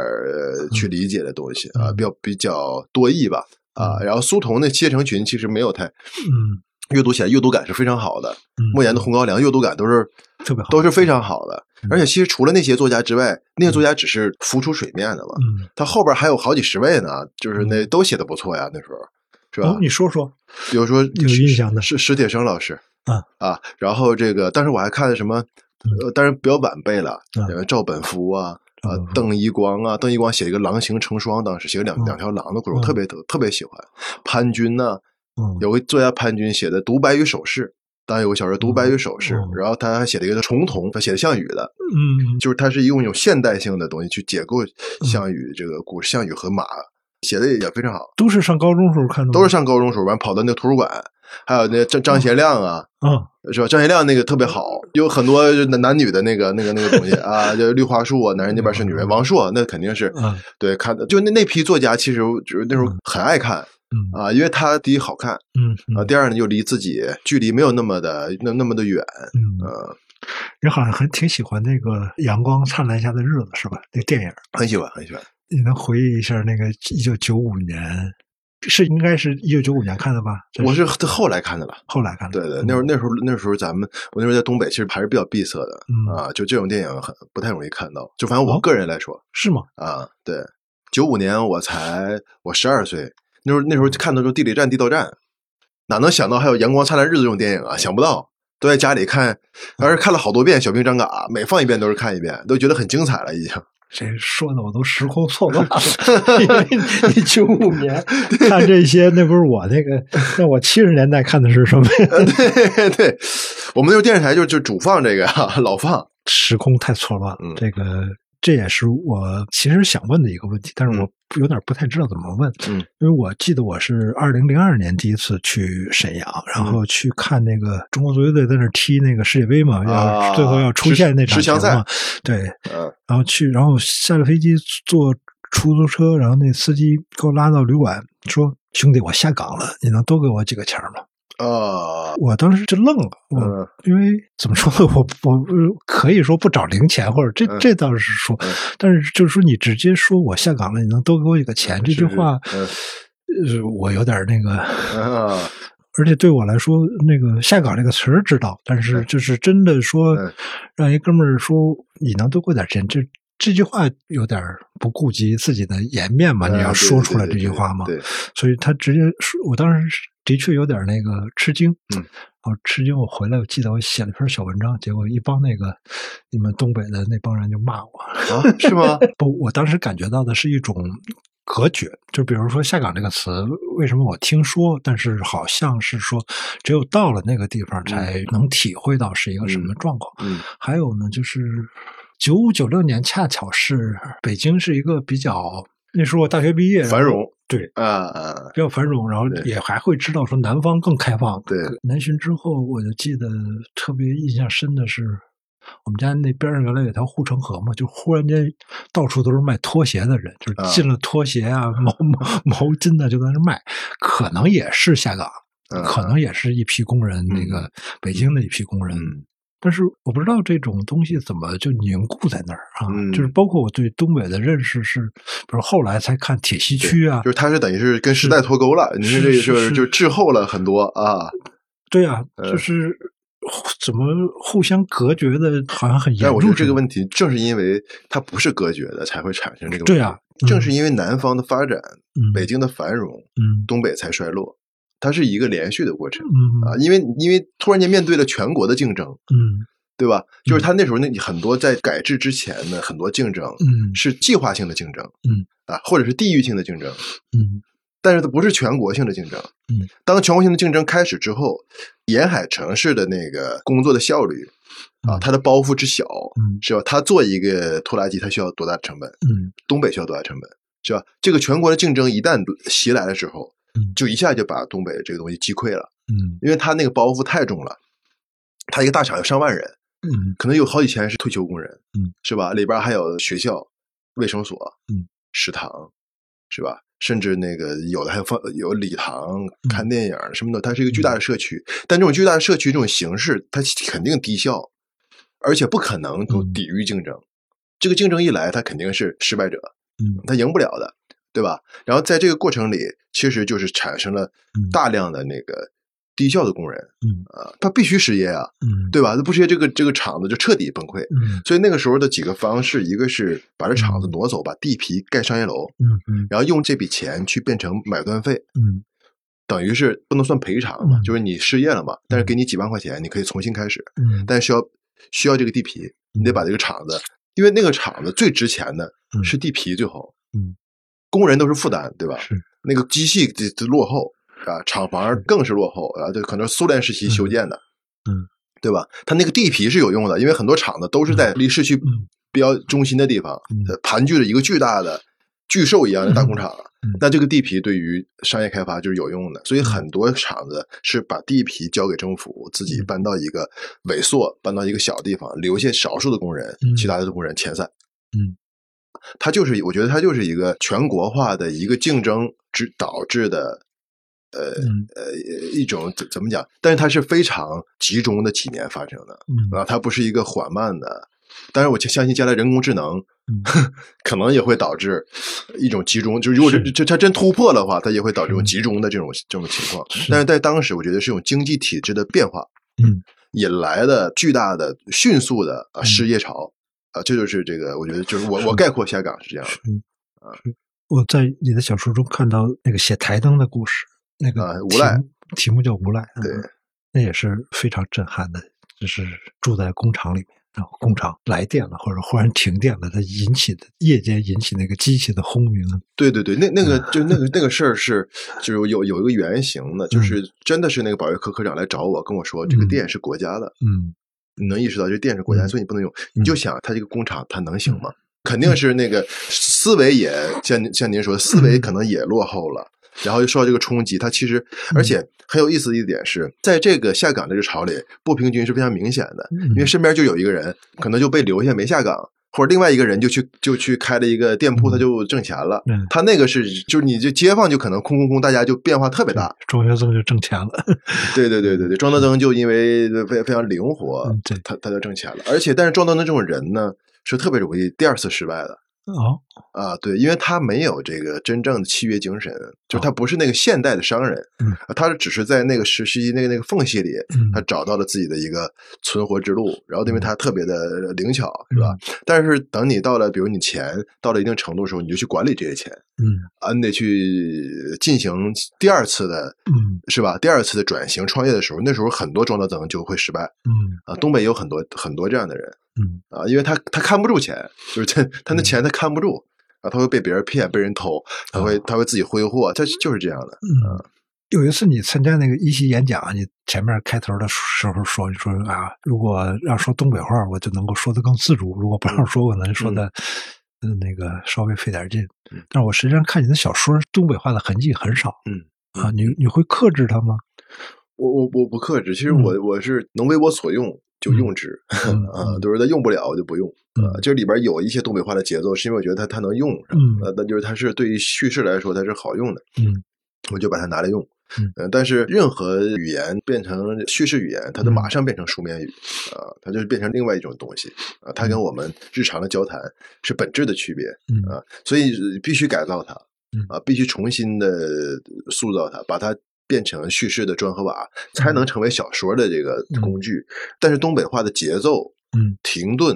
去理解的东西啊，嗯比较比较多义吧啊。然后苏童那切成群其实没有太嗯。阅读起来阅读感是非常好的，嗯，莫言的《红高粱》阅读感都是特别好，都是非常好的。嗯而且其实除了那些作家之外，那些作家只是浮出水面的嘛，嗯，他后边还有好几十位呢，就是那嗯都写的不错呀，那时候是吧哦，？你说说，比如说有印象的是史铁生老师啊啊，然后这个当时我还看什么，呃，当然比较晚辈了，赵本夫啊，啊，邓一光啊，邓一光写一个狼行成双，当时写个两两条狼的故事，我特别特特别喜欢。潘军呢，嗯有个作家潘军写的《独白与手势》，当然有个小说《独白与手势》，然后他还写了一个重瞳，他写的项羽的，嗯，就是他是用一种现代性的东西去解构项羽这个故事，项羽和马写的也非常好。都是上高中时候看的，都是上高中时候完跑到那个图书馆。还有那张张贤亮啊，嗯，是吧？张贤亮那个特别好，有很多男男女的那个那个那个东西 啊，就绿化树啊，男人那边是女人。王朔那肯定是，对，看的就那那批作家，其实就是那时候很爱看，嗯啊，因为它第一好看，嗯啊，第二呢又离自己距离没有那么的那那么的远，嗯，你好像很挺喜欢那个《阳光灿烂下的日子》，是吧？那电影很喜欢很喜欢。你能回忆一下那个一九九五年？是应该是一九九五年看的吧？我是后来看的了，后来看的。对对，那时候那时候那时候咱们我那时候在东北，其实还是比较闭塞的嗯啊，就这种电影很不太容易看到。就反正我个人来说，是吗？啊，对，九五年我才我十二岁，那时候那时候看的时候地理战、地道战，哪能想到还有《阳光灿烂日子》这种电影啊？想不到，都在家里看，而是看了好多遍《小兵张嘎》，每放一遍都是看一遍，都觉得很精彩了，已经。这说的我都时空错乱了，因为你九五年看这些，那不是我那个，那我七十年代看的是什么呀？对对，我们那时候电视台就就主放这个呀，老放，时空太错乱了，这个。这也是我其实想问的一个问题，但是我有点不太知道怎么问。嗯，因为我记得我是二零零二年第一次去沈阳，然后去看那个中国足球队在那踢那个世界杯嘛，要最后要出现那场球嘛。对，嗯，然后去，然后下了飞机坐出租车，然后那司机给我拉到旅馆，说：“兄弟，我下岗了，你能多给我几个钱吗？”啊！我当时就愣了，我因为怎么说呢，我我可以说不找零钱，或者这这倒是说，但是就是说你直接说我下岗了，你能多给我一个钱？这句话，呃，我有点那个，而且对我来说，那个下岗这个词儿知道，但是就是真的说让一哥们儿说你能多给我点钱，这这句话有点不顾及自己的颜面嘛？你要说出来这句话嘛？对，所以他直接说，我当时。的确有点那个吃惊，嗯，我吃惊。我回来，我记得我写了篇小文章，结果一帮那个你们东北的那帮人就骂我，啊，是吗？不，我当时感觉到的是一种隔绝，就比如说“下岗”这个词，为什么我听说，但是好像是说只有到了那个地方才能体会到是一个什么状况。嗯，还有呢，就是九五九六年，恰巧是北京是一个比较那时候我大学毕业，繁荣。对啊啊，比较繁荣，然后也还会知道说南方更开放。对，南巡之后，我就记得特别印象深的是，我们家那边上原来有条护城河嘛，就忽然间到处都是卖拖鞋的人，就是进了拖鞋啊、毛毛毛巾的就在那卖，可能也是下岗，可能也是一批工人，那个北京的一批工人。但是我不知道这种东西怎么就凝固在那儿啊？就是包括我对东北的认识是，比如后来才看铁西区啊，就是它是等于是跟时代脱钩了。你说这个是就滞后了很多啊？对啊，就是怎么互相隔绝的，好像很严重。但我觉得这个问题正是因为它不是隔绝的，才会产生这个问题。对啊，正是因为南方的发展，北京的繁荣，嗯，东北才衰落。它是一个连续的过程，嗯啊，因为因为突然间面对了全国的竞争，嗯，对吧？就是他那时候那很多在改制之前的很多竞争，嗯，是计划性的竞争，嗯啊，或者是地域性的竞争，嗯，但是它不是全国性的竞争，嗯。当全国性的竞争开始之后，沿海城市的那个工作的效率啊，它的包袱之小，嗯，是吧？他做一个拖拉机，他需要多大成本？嗯，东北需要多大成本？是吧？这个全国的竞争一旦袭来的时候。就一下就把东北这个东西击溃了，嗯，因为他那个包袱太重了，他一个大厂有上万人，嗯，可能有好几千是退休工人，嗯，是吧？里边还有学校、卫生所，嗯，食堂，是吧？甚至那个有的还有放有礼堂、看电影什么的，它是一个巨大的社区。但这种巨大的社区这种形式，它肯定低效，而且不可能够抵御竞争。这个竞争一来，他肯定是失败者，嗯，他赢不了的。对吧？然后在这个过程里，其实就是产生了大量的那个低效的工人，嗯。啊，他必须失业啊，嗯，对吧？他不失业，这个这个厂子就彻底崩溃。嗯，所以那个时候的几个方式，一个是把这厂子挪走，把地皮盖商业楼，嗯嗯，然后用这笔钱去变成买断费，嗯，等于是不能算赔偿嘛，就是你失业了嘛，但是给你几万块钱，你可以重新开始，嗯，但是需要需要这个地皮，你得把这个厂子因为那个厂子最值钱的嗯。是地皮，最后，嗯，工人都是负担，对吧？是。那个机器这这落后啊，厂房更是落后啊，这可能苏联时期修建的，嗯，对吧？它那个地皮是有用的，因为很多厂子都是在离市区嗯。比较中心的地方，盘踞着一个巨大的巨兽一样的大工厂。嗯。那这个地皮对于商业开发就是有用的，所以很多厂子是把地皮交给政府，自己嗯。搬到一个萎缩，搬到一个小地方，留下少数的工人，嗯。其他的工人遣散。嗯，它就是我觉得它就是一个全国化的一个竞争之导致的。呃嗯呃，一种怎怎么讲？但是它是非常集中的几年发生的，嗯啊，它不是一个缓慢的。但是我相信将来人工智能嗯 可能也会导致一种集中，就是如果这这它真突破的话，它也会导致这种嗯集中的这种这种情况。但是在当时，我觉得是一种经济体制的变化嗯引来的巨大的、迅速的啊嗯失业潮啊，这就是这个，我觉得就是我我概括下岗是这样的是是我在你的小说中看到那个写台灯的故事，那个啊无赖题目叫无赖，对嗯那也是非常震撼的，就是住在工厂里面。然后工厂来电了，或者忽然停电了，它引起的夜间引起那个机器的轰鸣，对对对，那那嗯个就那个那个事儿是，就是有有一个原型的，嗯就是真的是那个保卫科科长来找我，跟我说这个嗯电是国家的，嗯你能意识到这电是国家，嗯所以你不能用。你就想他这个工厂它能行吗？肯定是那个思维也像您像您说，思维可能也落后了。然后又受到这个冲击，它其实而且很有意思的一点是，在这个下岗这个潮里，不平均是非常明显的，嗯因为身边就有一个人可能就被留下没下岗，或者另外一个人就去就去开了一个店铺，他就挣钱了。嗯他那个是就是你这街坊就可能空空空，大家就变化特别大。庄德增就挣钱了，对对对对对，庄德增就因为非非常灵活嗯，对他他就挣钱了。而且，但是庄德增这种人呢，是特别容易第二次失败的哦，啊。对，因为他没有这个真正的契约精神，就他不是那个现代的商人，他只是在那个时期那个那个缝隙里，嗯他找到了自己的一个存活之路。然后，因为他特别的灵巧，是嗯吧？但是等你到了，比如你钱到了一定程度的时候，你就去管理这些钱。嗯啊，你得去进行第二次的，嗯是吧？第二次的转型创业的时候，那时候很多庄德增就会失败嗯啊。东北有很多很多这样的人嗯啊，因为他他看不住钱，就是他他那钱他看不住啊，他会被别人骗，被人偷，他会他会自己挥霍，他就是这样的。嗯。有一次你参加那个一席演讲，你前面开头的时候说，你说啊，如果让说东北话，我就能够说的更自如；如果不让说，我能说的，嗯，那个稍微费点劲嗯。但是我实际上看你的小说，东北话的痕迹很少。嗯啊，你你会克制它吗？我我我不克制，其实嗯我我是能为我所用就用之 嗯啊嗯，就是他用不了我就不用嗯啊。这里边有一些东北话的节奏，是因为我觉得它它能用上，嗯呃，那就是它是对于叙事来说它是好用的。嗯我就把它拿来用。嗯呃，但是任何语言变成叙事语言，它就嗯马上变成书面语啊、它就是变成另外一种东西啊、它跟我们日常的交谈是本质的区别嗯啊、所以呃必须改造它嗯啊、必须重新的塑造它，把它。变成叙事的砖和瓦，才能成为小说的这个嗯工具。但是东北话的节奏、嗯，停顿，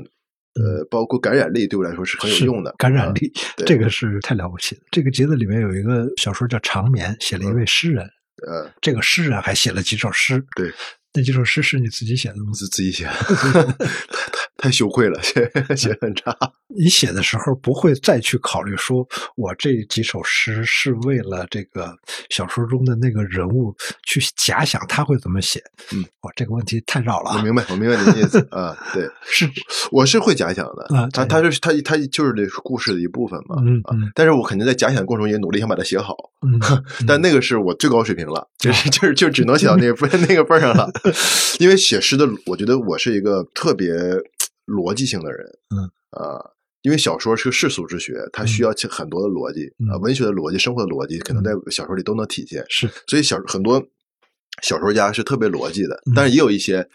呃，包括感染力，对我来说是很有用的。啊感染力，对这个是太了不起了。这个节子里面有一个小说叫《长眠》，写了一位诗人，呃，这个诗人还写了几首诗。对，那几首诗是你自己写的吗？自自己写，太太太羞愧了，写写很差。你写的时候不会再去考虑说，我这几首诗是为了这个小说中的那个人物去假想他会怎么写。嗯，我，这个问题太绕了啊！我明白，我明白你的意思啊。对，是，我是会假想的啊他假他是他他就是这故事的一部分嘛。啊嗯嗯但是我肯定在假想过程中也努力想把它写好，嗯，但那个是我最高水平了，就是就是就只能写到那个份那个份儿上了。因为写诗的，我觉得我是一个特别逻辑性的人。嗯啊。因为小说是个世俗之学，它需要很多的逻辑啊，嗯文学的逻辑、生活的逻辑，可能在小说里都能体现。是，所以小很多小说家是特别逻辑的嗯，但是也有一些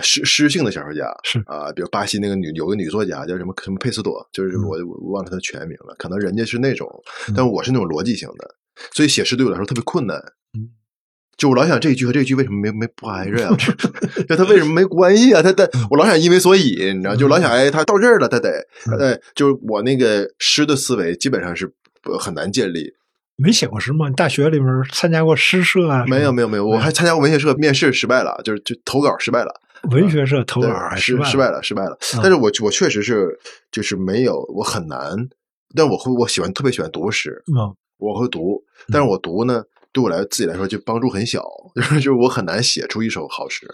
诗诗性的小说家是啊，比如巴西那个女有个女作家叫什么什么佩斯朵，就是嗯我我忘了她的全名了，可能人家是那种嗯，但我是那种逻辑型的，所以写诗对我来说特别困难。嗯就我老想这一句和这一句为什么没没不挨着呀？就他为什么没关系啊？他他我老想因为所以，你知道，就老想哎，他到这儿了，他得嗯哎，就是我那个诗的思维基本上是很难建立。没写过诗吗？你大学里面参加过诗社啊？没有没有没有，我还参加过文学社面试失败了，就是就投稿失败了。文学社投稿还失失败了，失败了。但是我我确实是就是没有，我很难，但我会我喜欢特别喜欢读诗，嗯，我会读，但是我读呢，对我来自己来说就帮助很小，就是就是我很难写出一首好诗，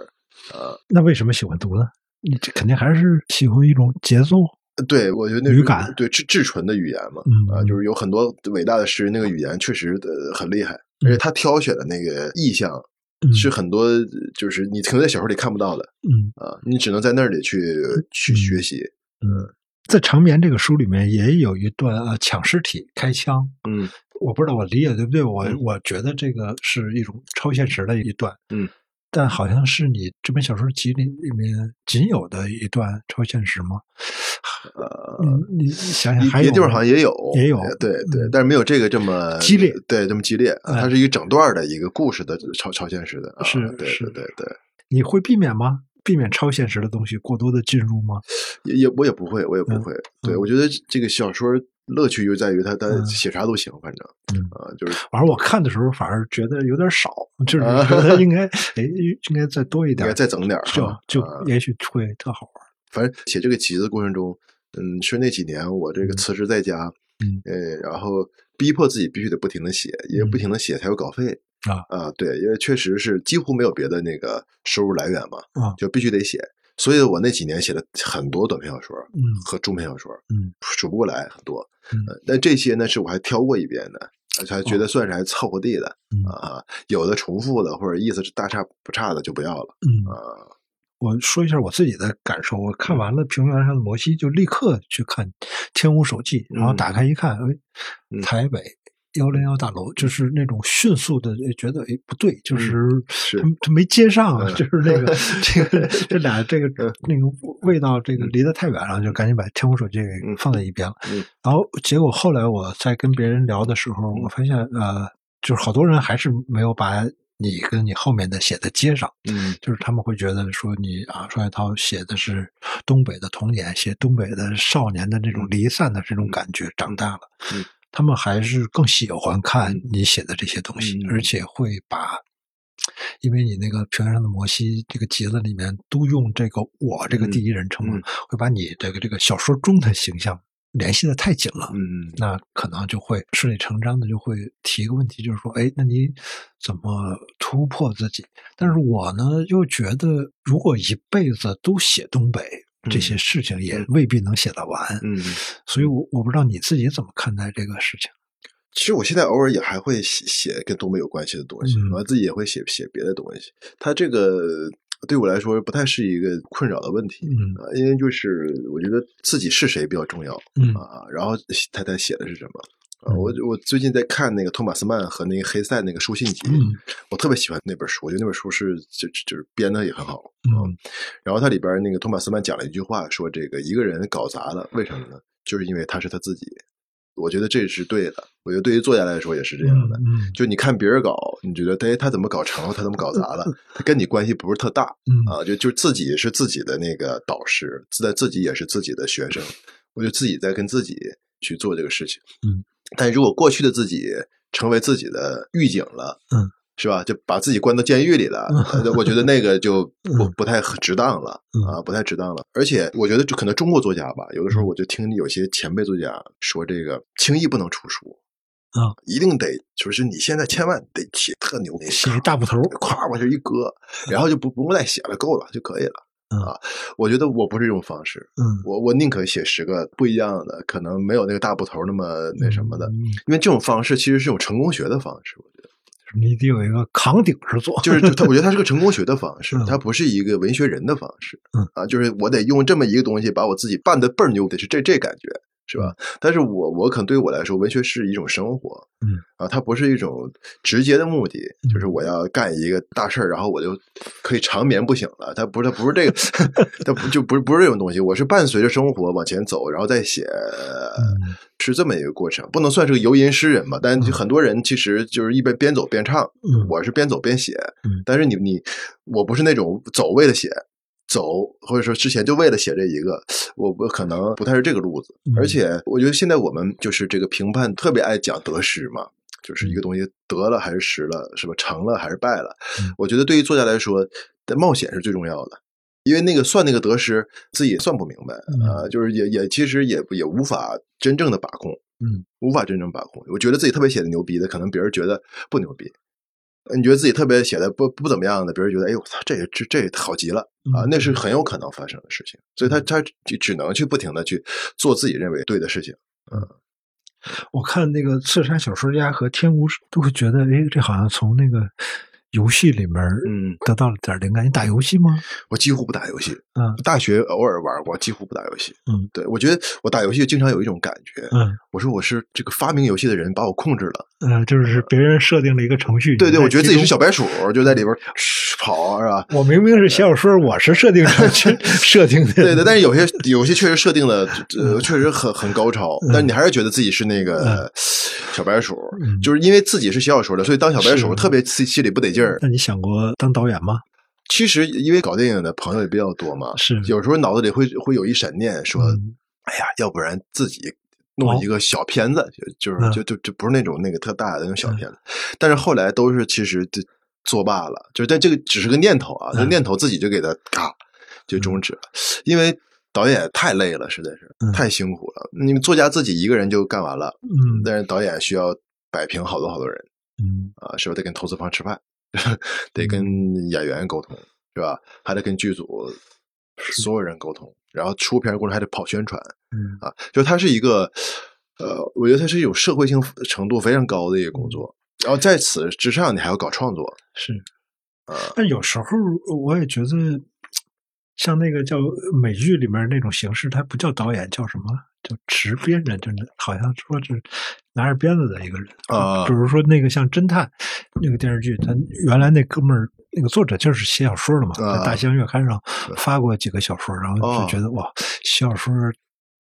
呃，那为什么喜欢读呢？你这肯定还是喜欢一种节奏。对，我觉得那语感，对至至纯的语言嘛，嗯啊，就是有很多伟大的诗人，那个语言确实呃很厉害，而且他挑选的那个意象是很多，就是你可能在小说里看不到的，嗯啊，你只能在那里去去学习。嗯，在《长眠》这个书里面也有一段啊，抢尸体开枪，嗯，我不知道我理解对不对，我我觉得这个是一种超现实的一段，嗯。但好像是你这本小说集里里面仅有的一段超现实吗？呃，你想想，别的地方好像也有，也有，对对，但是没有这个这么激烈，对，这么激烈。它是一个整段的一个故事的超超现实的，是，对对对对。你会避免吗？避免超现实的东西过多的进入吗？也也我也不会，我也不会。对我觉得这个小说。乐趣就在于他，他写啥都行，反正，啊，就是。反正我看的时候，反而觉得有点少，就是觉得 应该，哎，应该再多一点，应该再整点就就也许会特好玩。反正写这个集子过程中，嗯，是那几年我这个辞职在家，嗯，呃，然后逼迫自己必须得不停的写，因为不停的写才有稿费啊啊，对，因为确实是几乎没有别的那个收入来源嘛，啊，就必须得写。所以我那几年写了很多短篇小说，嗯，和中篇小说，嗯，数不过来很多，嗯，但这些呢是我还挑过一遍的，而且还觉得算是还凑合地的，啊，有的重复的或者意思是大差不差的就不要了，嗯。啊，我说一下我自己的感受，我看完了《平原上的摩西》，就立刻去看《天无手记》，然后打开一看，哎，台北。幺零幺大楼就是那种迅速的觉得哎不对，就是他他没接上啊，就是那个 这个这俩这个那个味道这个离得太远了，就赶紧把天空手机给放在一边了。然后结果后来我在跟别人聊的时候，我发现呃，就是好多人还是没有把你跟你后面的写的接上，嗯，就是他们会觉得说你啊，双雪涛写的是东北的童年，写东北的少年的这种离散的这种感觉，长大了，嗯。他们还是更喜欢看你写的这些东西，而且会把，因为你那个《平原上的摩西》这个集子里面都用这个我这个第一人称嘛，会把你这个这个小说中的形象联系的太紧了，嗯，那可能就会顺理成章的就会提一个问题，就是说，哎，那你怎么突破自己？但是我呢又觉得，如果一辈子都写东北。这些事情也未必能写得完，嗯，所以，我我不知道你自己怎么看待这个事情。其实我现在偶尔也还会写写跟东北有关系的东西，完自己也会写写别的东西。他这个对我来说不太是一个困扰的问题，嗯啊，因为就是我觉得自己是谁比较重要，嗯啊，然后他他写的是什么。啊，我我最近在看那个托马斯曼和那个黑塞那个书信集，我特别喜欢那本书，我觉得那本书是就就是编的也很好，嗯，然后它里边那个托马斯曼讲了一句话，说这个一个人搞砸了，为什么呢？就是因为他是他自己。我觉得这是对的，我觉得对于作家来说也是这样的。嗯，就你看别人搞，你觉得哎他怎么搞成了，他怎么搞砸了，他跟你关系不是特大，嗯啊，就就自己是自己的那个导师，自在自己也是自己的学生，我就自己在跟自己去做这个事情，嗯。但如果过去的自己成为自己的狱警了，嗯，是吧？就把自己关到监狱里了，我觉得那个就不不太值当了啊，不太值当了。而且我觉得，就可能中国作家吧，有的时候我就听有些前辈作家说，这个轻易不能出书啊，一定得就是你现在千万得写特牛，写大部头，咵往这一搁，然后就不不用再写了，够了就可以了。啊，我觉得我不是这种方式。嗯，我我宁可写十个不一样的，可能没有那个大部头那么那什么的，因为这种方式其实是种成功学的方式。我觉得你得有一个扛鼎之作，就是他，我觉得他是个成功学的方式，他不是一个文学人的方式。嗯啊，就是我得用这么一个东西把我自己办的倍儿牛得，是这这感觉。是吧？但是我我可能对于我来说，文学是一种生活，嗯啊，它不是一种直接的目的，就是我要干一个大事儿，然后我就可以长眠不醒了。它不是，它不是这个，它不就不是不是这种东西。我是伴随着生活往前走，然后再写，是这么一个过程。不能算是个游吟诗人吧？但很多人其实就是一边边走边唱，我是边走边写。但是你你我不是那种走位的写。走，或者说之前就为了写这一个，我我可能不太是这个路子。而且我觉得现在我们就是这个评判特别爱讲得失嘛，就是一个东西得了还是失了，是吧？成了还是败了？我觉得对于作家来说，冒险是最重要的。因为那个算那个得失自己也算不明白嗯啊、就是也也其实也也无法真正的把控，嗯，无法真正把控。我觉得自己特别写的牛逼的，可能别人觉得不牛逼；呃你觉得自己特别写的不不怎么样的，别人觉得哎呦我操，这也这这也好极了啊，嗯那是很有可能发生的事情。所以他他只只能去不停的去做自己认为对的事情。嗯我看那个刺杀小说家和天无都会觉得，哎，这好像从那个游戏里面嗯，得到了点灵感。你打游戏吗？我几乎不打游戏，嗯大学偶尔玩过，几乎不打游戏。嗯，对我觉得我打游戏经常有一种感觉，嗯我说我是这个发明游戏的人把我控制了。嗯，就是别人设定了一个程序。对对，我觉得自己是小白鼠，就在里边跑，是吧？我明明是写小说，我是设定程序 设定的。对对，但是有些有些确实设定的，呃，确实很很高超，但是你还是觉得自己是那个小白鼠，嗯就是因为自己是写小说的，所以当小白鼠特别心心里不得劲儿。那你想过当导演吗？其实因为搞电影的朋友也比较多嘛，是。有时候脑子里会会有一闪念，说，嗯哎呀，要不然自己弄一个小片子，就是就就就不是那种那个特大的那种小片子，但是后来都是其实就作罢了，就是但这个只是个念头啊，这嗯。念头自己就给他嘎就终止了，因为导演太累了，实在是嗯。太辛苦了。你们作家自己一个人就干完了，嗯。但是导演需要摆平好多好多人嗯。啊，是吧？得跟投资方吃饭，得跟演员沟通，是吧？还得跟剧组所有人沟通，然后出片过程还得跑宣传嗯啊，就它是一个，呃，我觉得它是一种社会性程度非常高的一个工作。然后在此之上，你还要搞创作是。啊，但有时候我也觉得，像那个叫美剧里面那种形式，它不叫导演，叫什么？叫持鞭人，就是好像说是拿着鞭子的一个人啊比如说那个像侦探那个电视剧，他原来那哥们儿那个作者就是写小说的嘛，啊在大西洋月刊上发过几个小说，然后就哦觉得、哇，写小说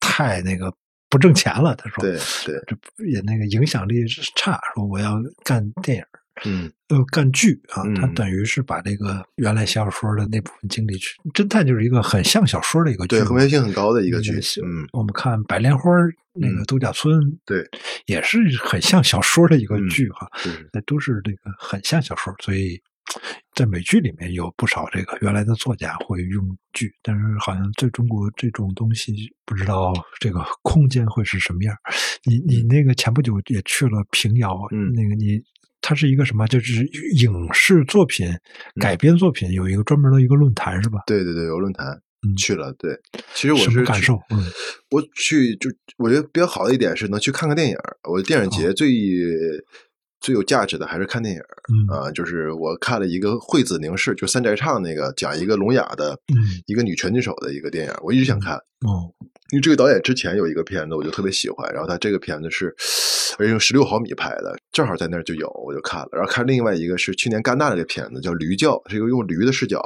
太那个不挣钱了。他说，对对，这也那个影响力差，说我要干电影。嗯。呃，干剧啊，他嗯。等于是把这个原来写小说的那部分精力去，侦探就是一个很像小说的一个剧对，嘛，和谐性很高的一个剧，嗯，我们看《白莲花》那个。嗯度假村，对，也是很像小说的一个嗯剧哈，是。那都是这个很像小说，所以在美剧里面有不少这个原来的作家会用剧，但是好像在中国这种东西不知道这个空间会是什么样。你你那个前不久也去了平遥，嗯。那个你。它是一个什么？就是影视作品改编作品有一个专门的一个论坛是吧？对对对，有论坛嗯去了，对，其实我是感受？嗯我去就我觉得比较好的一点是能去看看电影儿。我电影节最、最有价值的还是看电影嗯啊、就是我看了一个惠子凝视，就三宅唱那个讲一个聋哑的嗯一个女拳击手的一个电影，我一直想看。哦因为这个导演之前有一个片子，我就特别喜欢，然后他这个片子是，而且用十六毫米拍的，正好在那儿就有，我就看了。然后看另外一个是去年戛纳那个片子，叫《驴叫》，是一个用驴的视角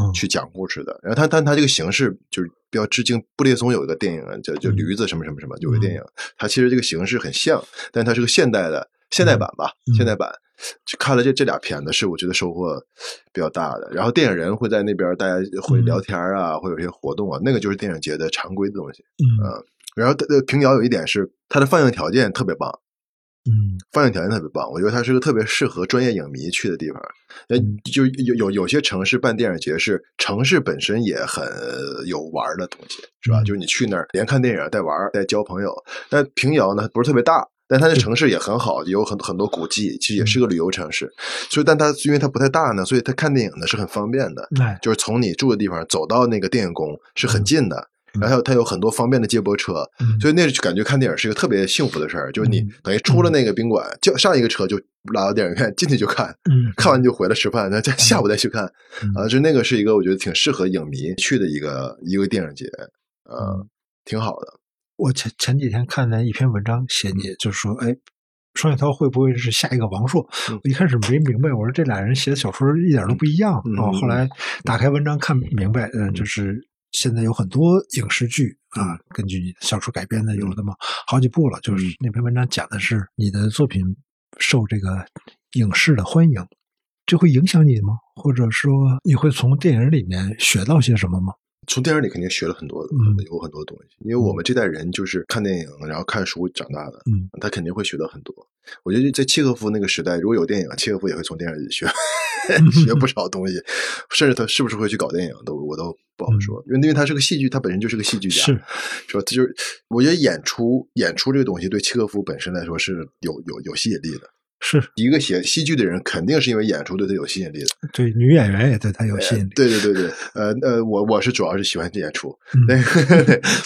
嗯去讲故事的。然后他但他这个形式就是比较致敬布列松有一个电影啊叫叫嗯驴子什么什么什么，有个电影，它其实这个形式很像，但它是个现代的现代版吧，嗯现代版。就看了这这俩片子，是我觉得收获比较大的。然后电影人会在那边，大家会嗯聊天啊，会有一些活动啊，那个就是电影节的常规的东西。嗯然后呃，平遥有一点是它的放映条件特别棒，嗯放映条件特别棒，我觉得它是个特别适合专业影迷去的地方。呃嗯，就有有有些城市办电影节是城市本身也很有玩的东西，是吧？嗯就是你去那儿连看电影带玩带交朋友。但平遥呢不是特别大。但它的城市也很好，有很很多古迹，其实也是个旅游城市。所以，但它因为它不太大呢，所以它看电影呢是很方便的。哎就是从你住的地方走到那个电影宫是很近的，嗯然后它有很多方便的接驳车，嗯所以那就感觉看电影是一个特别幸福的事儿。就是你嗯等于出了那个宾馆，就上一个车就拉到电影院，进去就看，嗯看完就回来吃饭，那再下午再去看嗯啊。就那个是一个我觉得挺适合影迷去的一个一个电影节，呃嗯，挺好的。我前前几天看见一篇文章，写你就是说，哎，双雪涛会不会是下一个王朔？嗯我一开始没明白，我说这俩人写的小说一点都不一样。嗯然后后来打开文章看明白，嗯，就是现在有很多影视剧啊，根据你的小说改编的，有那么好几部了。就是嗯那篇文章讲的是你的作品受这个影视的欢迎，这会影响你吗？或者说你会从电影里面学到些什么吗？从电影里肯定学了很多，嗯有很多东西。因为我们这代人就是看电影，然后看书长大的，嗯，他肯定会学到很多。我觉得在契诃夫那个时代，如果有电影，契诃夫也会从电影里学。学不少东西，甚至他是不是会去搞电影都我都不好说，因为因为他是个戏剧，他本身就是个戏剧家，是是吧？就是我觉得演出演出这个东西对契诃夫本身来说是有有有吸引力的。是一个写戏剧的人，肯定是因为演出对他有吸引力的。对女演员也对他有吸引力。对对对对，呃呃，我我是主要是喜欢演出。嗯，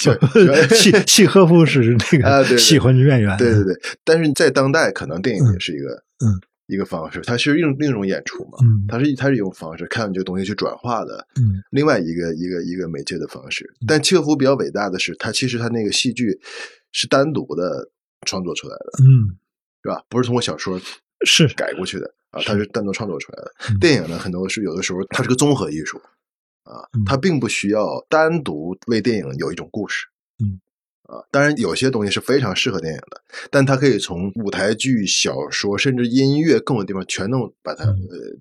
喜 契契诃夫是那个喜欢女演员。对对对，但是在当代，可能电影也是一个嗯一个方式，它是另另一种演出嘛。嗯，它是它是一种方式，看这个东西去转化的。嗯，另外一个一个一个媒介的方式。但契诃夫比较伟大的是，他其实他那个戏剧是单独的创作出来的。嗯，是吧？不是通过小说。是改过去的啊，它是单独创作出来的。电影呢，很多是有的时候它是个综合艺术啊，它并不需要单独为电影有一种故事。嗯啊，当然有些东西是非常适合电影的，但它可以从舞台剧、小说甚至音乐各种地方全都把它呃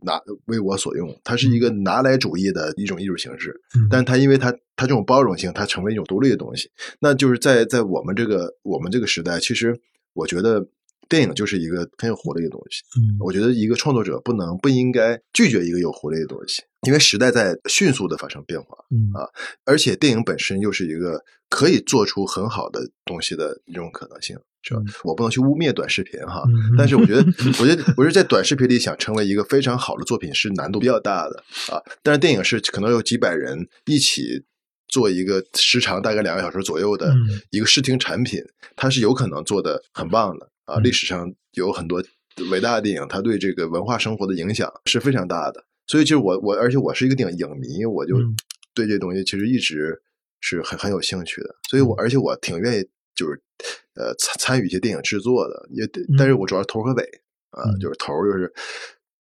拿为我所用。它是一个拿来主义的一种艺术形式，但它因为它它这种包容性，它成为一种独立的东西。那就是在在我们这个我们这个时代，其实我觉得。电影就是一个很有活力的东西，嗯，我觉得一个创作者不能不应该拒绝一个有活力的东西，因为时代在迅速的发生变化，嗯啊，而且电影本身又是一个可以做出很好的东西的一种可能性，是吧？我不能去污蔑短视频哈，但是我觉得，我觉得，我是在短视频里想成为一个非常好的作品是难度比较大的啊，但是电影是可能有几百人一起做一个时长大概两个小时左右的一个视听产品，它是有可能做的很棒的。啊，历史上有很多伟大的电影，它对这个文化生活的影响是非常大的。所以，其实我我，而且我是一个电影影迷，我就对这东西其实一直是很很有兴趣的。所以我而且我挺愿意就是呃参参与一些电影制作的，也但是我主要头和尾啊，就是头就是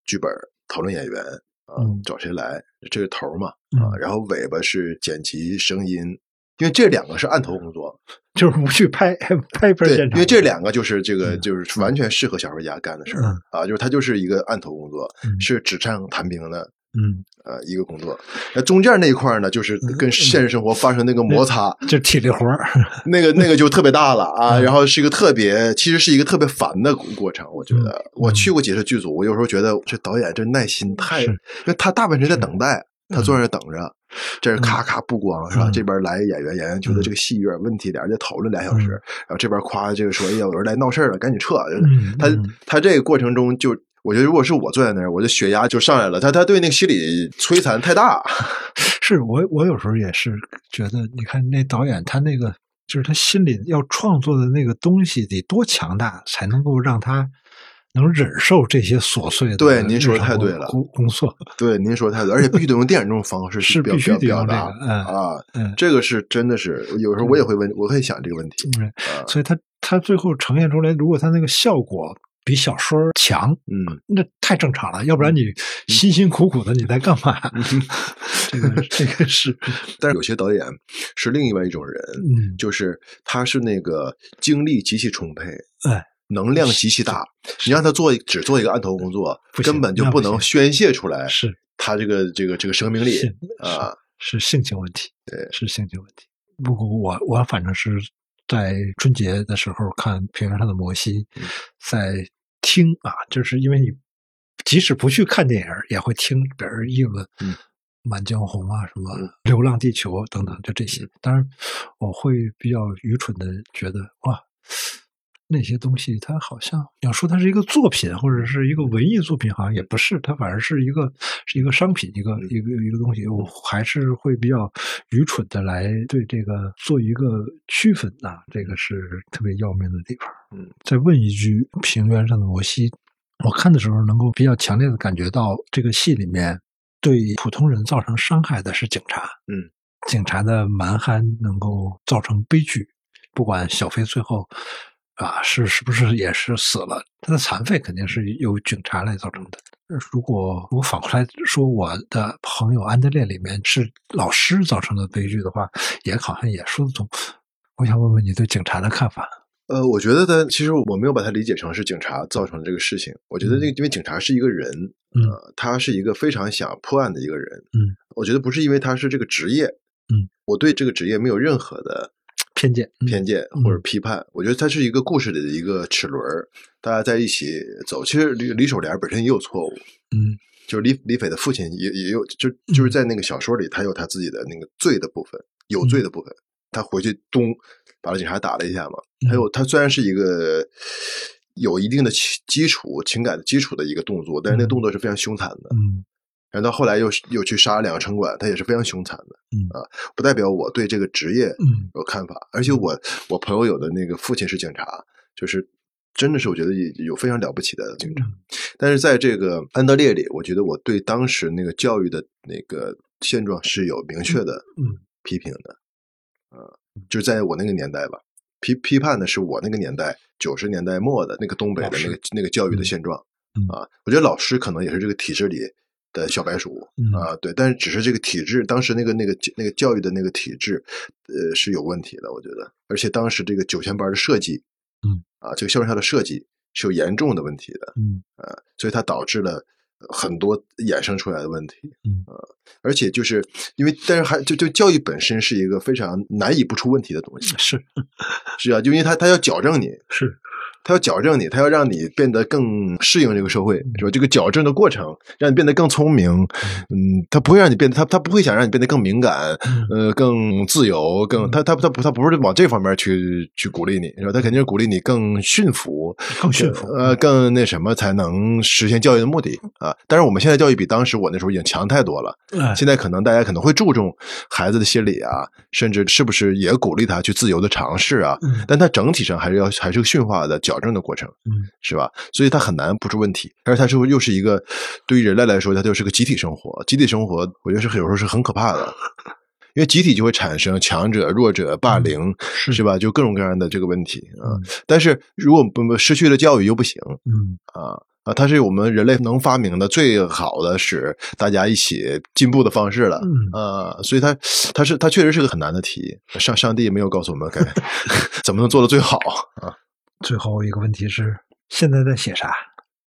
剧本讨论演员啊，找谁来这是头嘛啊，然后尾巴是剪辑声音。因为这两个是案头工作，就是不去拍拍片现场。因为这两个就是这个就是完全适合小说家干的事儿啊，就是他就是一个案头工作，是纸上谈兵的，嗯呃一个工作。那中间那一块呢，就是跟现实生活发生那个摩擦，就体力活儿，那个那个就特别大了啊。然后是一个特别，其实是一个特别烦的过程。我觉得我去过几次剧组，我有时候觉得这导演这耐心太，因为他大部分时间在等待。他坐那等着，这是咔咔不光是吧？这边来演员，演员觉得这个戏有点问题，俩人就讨论俩小时，然后这边夸这个说：“哎呀，有人来闹事了，赶紧撤。”他他这个过程中，就我觉得，如果是我坐在那儿，我的血压就上来了。他他对那个心理摧残太大。是我我有时候也是觉得，你看那导演，他那个就是他心里要创作的那个东西得多强大，才能够让他。能忍受这些琐碎的，对您说的太对了。工工作，对您说的太对，而且必须得用电影这种方式是必须得表达啊。这个是真的是，有时候我也会问，我会想这个问题。所以他他最后呈现出来，如果他那个效果比小说强，嗯，那太正常了。要不然你辛辛苦苦的你在干嘛？这个这个是，但是有些导演是另外一种人，嗯，就是他是那个精力极其充沛，哎。能量极其大，你让他做只做一个案头工作，根本就不能宣泄出来。是他这个这个这个生命力啊，是性情问题，对，是性情问题。不过我我反正是在春节的时候看《平原上的摩西》，在听啊，就是因为你即使不去看电影，也会听别人议论《满江红》啊，什么《流浪地球》等等，就这些。当然，我会比较愚蠢的觉得哇。那些东西，它好像要说它是一个作品，或者是一个文艺作品，好像也不是，它反而是一个是一个商品，一个一个一个东西。我还是会比较愚蠢的来对这个做一个区分啊，这个是特别要命的地方。嗯，再问一句，《平原上的摩西》，我看的时候能够比较强烈的感觉到，这个戏里面对普通人造成伤害的是警察。嗯，警察的蛮憨能够造成悲剧，不管小飞最后。啊，是是不是也是死了？他的残废肯定是由警察来造成的。如果我反过来说，我的朋友安德烈里面是老师造成的悲剧的话，也好像也说得通。我想问问你对警察的看法。呃，我觉得他其实我没有把它理解成是警察造成的这个事情。我觉得这因为警察是一个人，呃，他是一个非常想破案的一个人。嗯，我觉得不是因为他是这个职业。嗯，我对这个职业没有任何的。偏见、偏见或者批判，我觉得它是一个故事里的一个齿轮，大家在一起走。其实李李守莲本身也有错误，嗯，就是李李斐的父亲也也有，就就是在那个小说里，他有他自己的那个罪的部分，有罪的部分。他回去咚把警察打了一下嘛。还有他虽然是一个有一定的基础情感的基础的一个动作，但是那动作是非常凶残的。嗯。然后到后来又又去杀了两个城管，他也是非常凶残的。嗯啊，不代表我对这个职业嗯有看法。而且我我朋友有的那个父亲是警察，就是真的是我觉得有非常了不起的警察。但是在这个安德烈里，我觉得我对当时那个教育的那个现状是有明确的嗯批评的。啊，就是在我那个年代吧，批批判的是我那个年代九十年代末的那个东北的那个那个教育的现状。啊，我觉得老师可能也是这个体制里。的小白鼠啊，对，但是只是这个体制，当时那个那个那个教育的那个体制，呃，是有问题的，我觉得。而且当时这个九千班的设计，嗯，啊，这个校园校的设计是有严重的问题的，嗯，啊，所以它导致了很多衍生出来的问题，嗯，啊，而且就是因为，但是还就就教育本身是一个非常难以不出问题的东西，是。是啊，就因为他他要矫正你，是。他要矫正你，他要让你变得更适应这个社会，是吧？这个矫正的过程让你变得更聪明，嗯，他不会让你变得他他不会想让你变得更敏感，呃，更自由，更他他他不他不是往这方面去去鼓励你，是吧？他肯定是鼓励你更驯服，更驯服，呃，更那什么才能实现教育的目的啊？但是我们现在教育比当时我那时候已经强太多了，现在可能大家可能会注重孩子的心理啊，甚至是不是也鼓励他去自由的尝试啊？但他整体上还是要还是个驯化的。矫正的过程，嗯，是吧？所以它很难不出问题，而且它是又是一个对于人类来说，它就是个集体生活。集体生活，我觉得是有时候是很可怕的，因为集体就会产生强者、弱者、霸凌，是吧？就各种各样的这个问题啊。但是如果不失去了教育又不行，嗯啊啊，它是我们人类能发明的最好的使大家一起进步的方式了，嗯啊，所以它它是它确实是个很难的题。上上帝没有告诉我们该 怎么能做的最好啊。最后一个问题是，现在在写啥？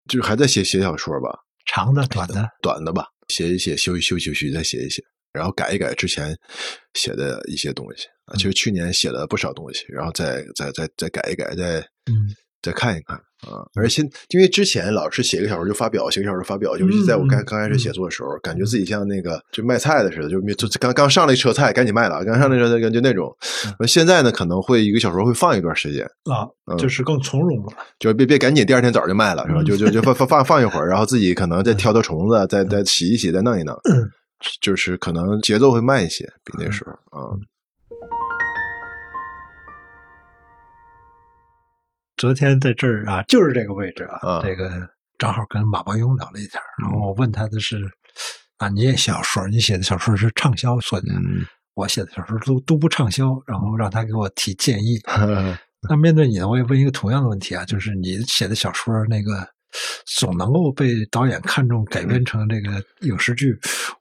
就是还在写写小说吧，长的、短的？短的吧，写一写，休息休息休息，再写一写，然后改一改之前写的一些东西啊。其实去年写了不少东西，然后再再再再改一改，再嗯。再看一看啊，而且因为之前老是写个小说就发表，写个小说发表，尤其在我刚刚开始写作的时候，感觉自己像那个就卖菜的似的，就就刚刚上了一车菜，赶紧卖了，刚上了一车菜就那种。现在呢，可能会一个小说会放一段时间啊，就是更从容了，就别别赶紧第二天早就卖了，是吧？就就就放放放放一会儿，然后自己可能再挑挑虫子，再再洗一洗，再弄一弄，就是可能节奏会慢一些，比那时候啊。昨天在这儿啊，就是这个位置啊，这个正好跟马伯庸聊了一天，然后我问他的是啊，你也小说，你写的小说是畅销说的，我写的小说都都不畅销，然后让他给我提建议。那面对你呢，我也问一个同样的问题啊，就是你写的小说那个总能够被导演看中，改编成这个影视剧，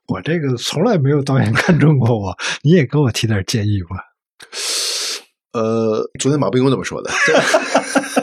我这个从来没有导演看中过我，你也给我提点建议吧。呃，昨天马伯庸怎么说的？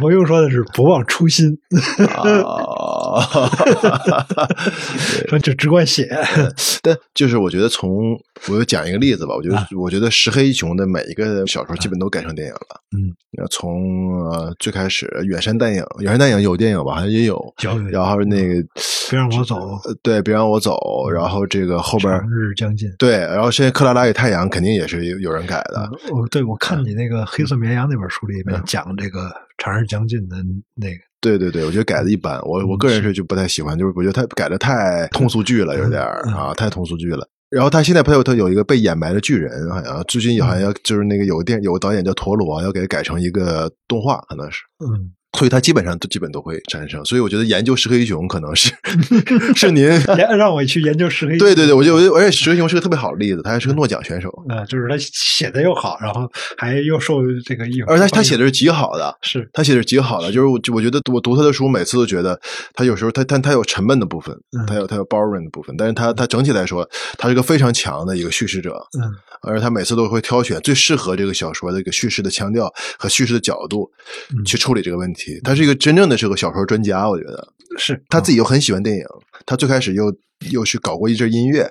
马伯庸说的是不忘初心，说就只管写。但就是我觉得从我就讲一个例子吧，我觉得我觉得石黑一雄的每一个小说基本都改成电影了。嗯，从呃最开始远山淡影，远山淡影有电影吧，好像也有。然后那个别让我走，对，别让我走。然后这个后边日将近，对，然后现在克拉拉与太阳肯定也是有有人改的。哦，对，我看你那个黑色绵羊那本书里面讲这个。长日将近的那个，对对对，我觉得改的一般，我我个人是就不太喜欢，就是我觉得他改的太通俗剧了，有点啊，太通俗剧了。然后他现在朋友他有一个被掩埋的巨人，好像最近好像要就是那个有个电有个导演叫陀螺，要给改成一个动画，可能是嗯。所以他基本上都基本都会产生，所以我觉得研究石黑一雄可能是 是您 让我去研究石黑。对对对，我觉得而且石黑一雄是个特别好的例子，他还是个诺奖选手啊，就是他写的又好，然后还又受这个艺，而他他写的是极好的，是他写的是极好的，就是我我觉得我读他的书，每次都觉得他有时候他他他有沉闷的部分，他有他有 boring 的部分，但是他他整体来说，他是个非常强的一个叙事者，嗯，而他每次都会挑选最适合这个小说的一个叙事的腔调和叙事的角度去处理这个问题，他是一个真正。的是个小说专家，我觉得是他自己又很喜欢电影，他最开始又又去搞过一阵音乐，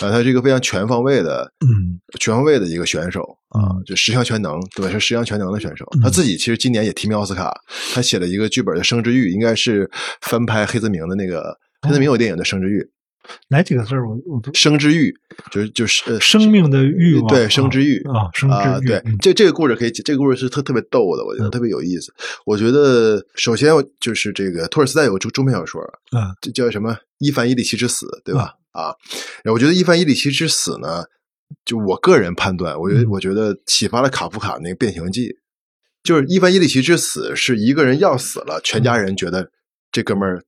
啊，他是一个非常全方位的，嗯全方位的一个选手啊嗯，就十项全能，对吧？是十项全能的选手。他自己其实今年也提名奥斯卡，他写了一个剧本的《生之欲》，应该是翻拍黑泽明的那个黑泽明有电影的《生之欲》，哪几个字儿我我都生之欲就是就是呃生命的欲望，对生之欲啊，生啊，之欲，对嗯，这这个故事可以，这个故事是特特别逗的，我觉得嗯。特别有意思。我觉得首先就是这个托尔斯泰有个中中篇小说，啊这叫什么《伊凡伊里奇之死》，对吧？啊，我觉得《伊凡伊里奇之死》呢，就我个人判断，我觉得嗯。我觉得启发了卡夫卡那个《变形记》，就是伊凡伊里奇之死是一个人要死了，全家人觉得这哥们儿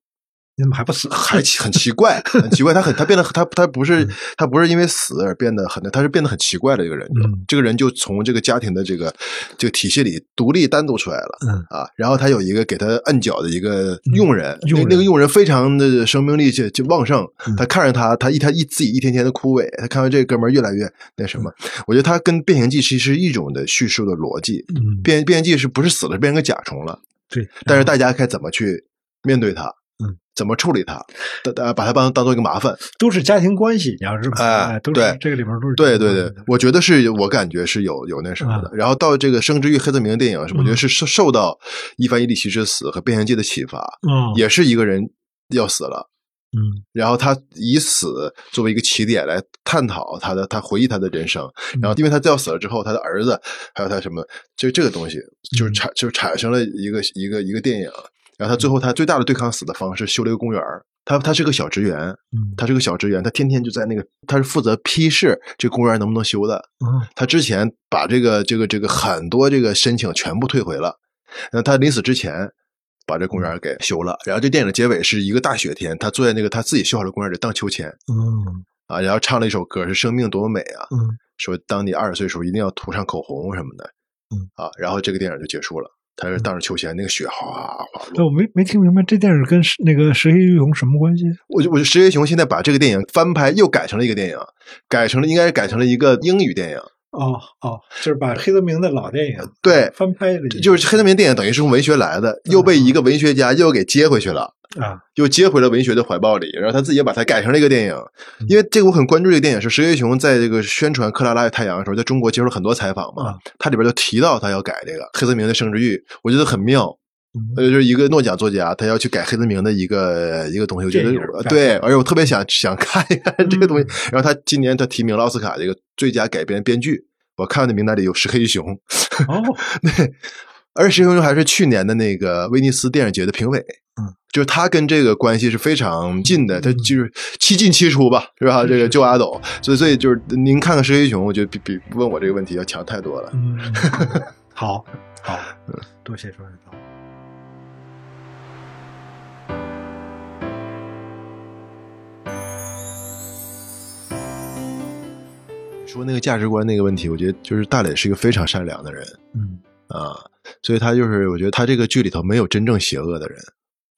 你怎么还不死？还奇很奇怪，很奇怪，他很他变得他他不是他不是因为死而变得很，他是变得很奇怪的一个人。嗯这个人就从这个家庭的这个这个体系里独立单独出来了。嗯啊，然后他有一个给他摁脚的一个佣人，那那个佣人非常的生命力就就旺盛，嗯他看着他，他一他一自己一天天的枯萎，他看到这哥们儿越来越那什么，我觉得他跟《变形记》其实是一种的叙述的逻辑，嗯，变变形记是不是死了变成个甲虫了？对，但是大家该怎么去面对它？嗯，怎么处理它？大大家把它当当做一个麻烦。都是家庭关系，你要是哎都是对这个里面都是对对对我觉得是我感觉是有有那什么的。然后到这个《生之欲》黑泽明的电影，我觉得是受受到伊凡伊里奇之死和变形记的启发，嗯也是一个人要死了。嗯然后他以死作为一个起点来探讨他的，他回忆他的人生。嗯然后因为他要死了之后，他的儿子还有他什么，就这个东西就是产就产生了一个一个一个电影。然后他最后他最大的对抗死的方式修了一个公园儿他他是个小职员，嗯他是个小职员，他天天就在那个他是负责批示这公园能不能修的。嗯他之前把这个这个这个很多这个申请全部退回了，然后他临死之前把这公园给修了。然后这电影的结尾是一个大雪天，他坐在那个他自己修好的公园里荡秋千嗯啊，然后唱了一首歌是“生命多么美啊”，嗯说当你二十岁的时候一定要涂上口红什么的，嗯啊，然后这个电影就结束了。他是荡着秋千，那个雪哗哗哎，落。我没没听明白这电影跟那个石黑一雄什么关系？我就我就石黑雄现在把这个电影翻拍，又改成了一个电影，改成了应该是改成了一个英语电影。哦哦，就是把黑泽明的老电影对翻拍了，就是黑泽明电影等于是从文学来的，又被一个文学家又给接回去了。啊又接回了文学的怀抱里，然后他自己也把它改成了一个电影。因为这个我很关注这个电影，是石黑雄在这个宣传《克拉拉与太阳》的时候，在中国接受了很多采访嘛啊，他里边就提到他要改这个黑泽明的《生之欲》，我觉得很妙。嗯呃，就是一个诺奖作家，他要去改黑泽明的一个一个东西，我觉得对，而且我特别想想看一看这个东西嗯。然后他今年他提名了奥斯卡这个最佳改编编剧，我看的名单里有石黑一雄，哦对，而且石黑雄还是去年的那个威尼斯电影节的评委，嗯，就是他跟这个关系是非常近的，他嗯就是七进七出吧，是吧？这个救阿斗，所以所以就是您看看石黑雄，我觉得比比问我这个问题要强太多了。嗯，好好，多谢双人道。说那个价值观那个问题，我觉得就是大磊是一个非常善良的人嗯。啊，所以他就是我觉得他这个剧里头没有真正邪恶的人。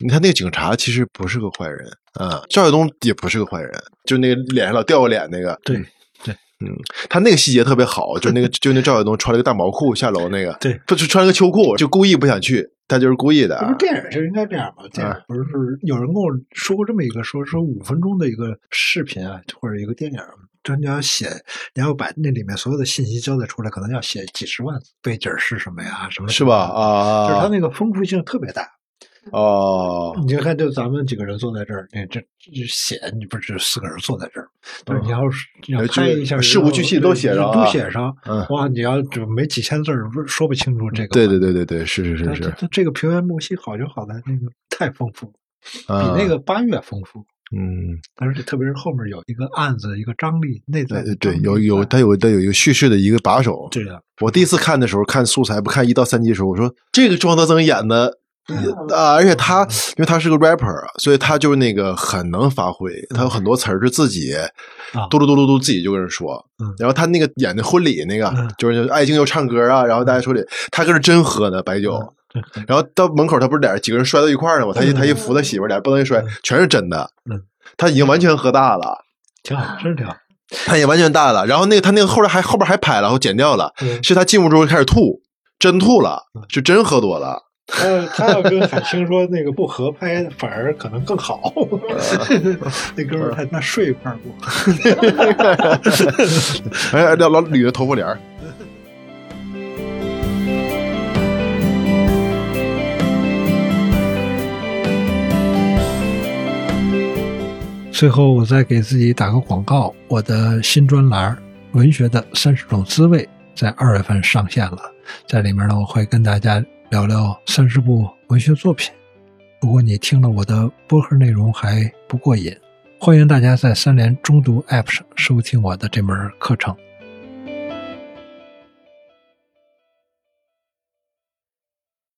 你看那个警察其实不是个坏人啊，赵晓东也不是个坏人，就那个脸上老掉个脸那个，对对嗯，他那个细节特别好，就那个就那赵晓东穿了个大毛裤下楼那个，对，不是穿了个秋裤，就故意不想去，他就是故意的这不是电影就应该这样嘛？电影啊不是有人跟我说过这么一个说说五分钟的一个视频啊，或者一个电影，就你要写，你要把那里面所有的信息交代出来，可能要写几十万字，背景是什么呀，什么是吧？？啊，就是它那个丰富性特别大。哦，你就看，就咱们几个人坐在这儿，那这这写，你不是四个人坐在这儿，但是你要是你要呃拍一下，事无巨细都写上啊都写上。嗯，哇，你要就没几千字儿，说不清楚这个。对对对对对，是是它，是是，这个平原木犀好就好在那个太丰富，比啊那个八月丰富，嗯。而且特别是后面有一个案子，一个张力内在的对对，有有在它有它有一个叙事的一个把手。对呀，我第一次看的时候，看素材不看一到三集的时候，我说这个庄德增演的嗯啊，而且他因为他是个 rapper，啊所以他就是那个很能发挥，他有很多词儿是自己啊嘟噜嘟噜嘟自己就跟人说嗯。然后他那个演的婚礼那个嗯，就是爱情又唱歌啊，然后大家说的，他搁这真喝呢白酒。对 然后到门口，他不是俩人几个人摔到一块儿了吗？他一他一扶他媳妇儿，俩不能一摔，全是真的。嗯，他已经完全喝大了。挺好，真是挺好。他也完全大了。然后那个他那个后来还后边还拍了，然后剪掉了，嗯是他进屋之后开始吐，真吐了，是真喝多了。他他要跟海清说那个不合拍，反而可能更好。那哥们儿他那睡一块儿不？哎，老老捋着头发帘儿。最后，我再给自己打个广告，我的新专栏《文学的三十种滋味》在二月份上线了，在里面呢，我会跟大家聊聊三十部文学作品。如果你听了我的播客内容还不过瘾，欢迎大家在三联中读 App 上收听我的这门课程。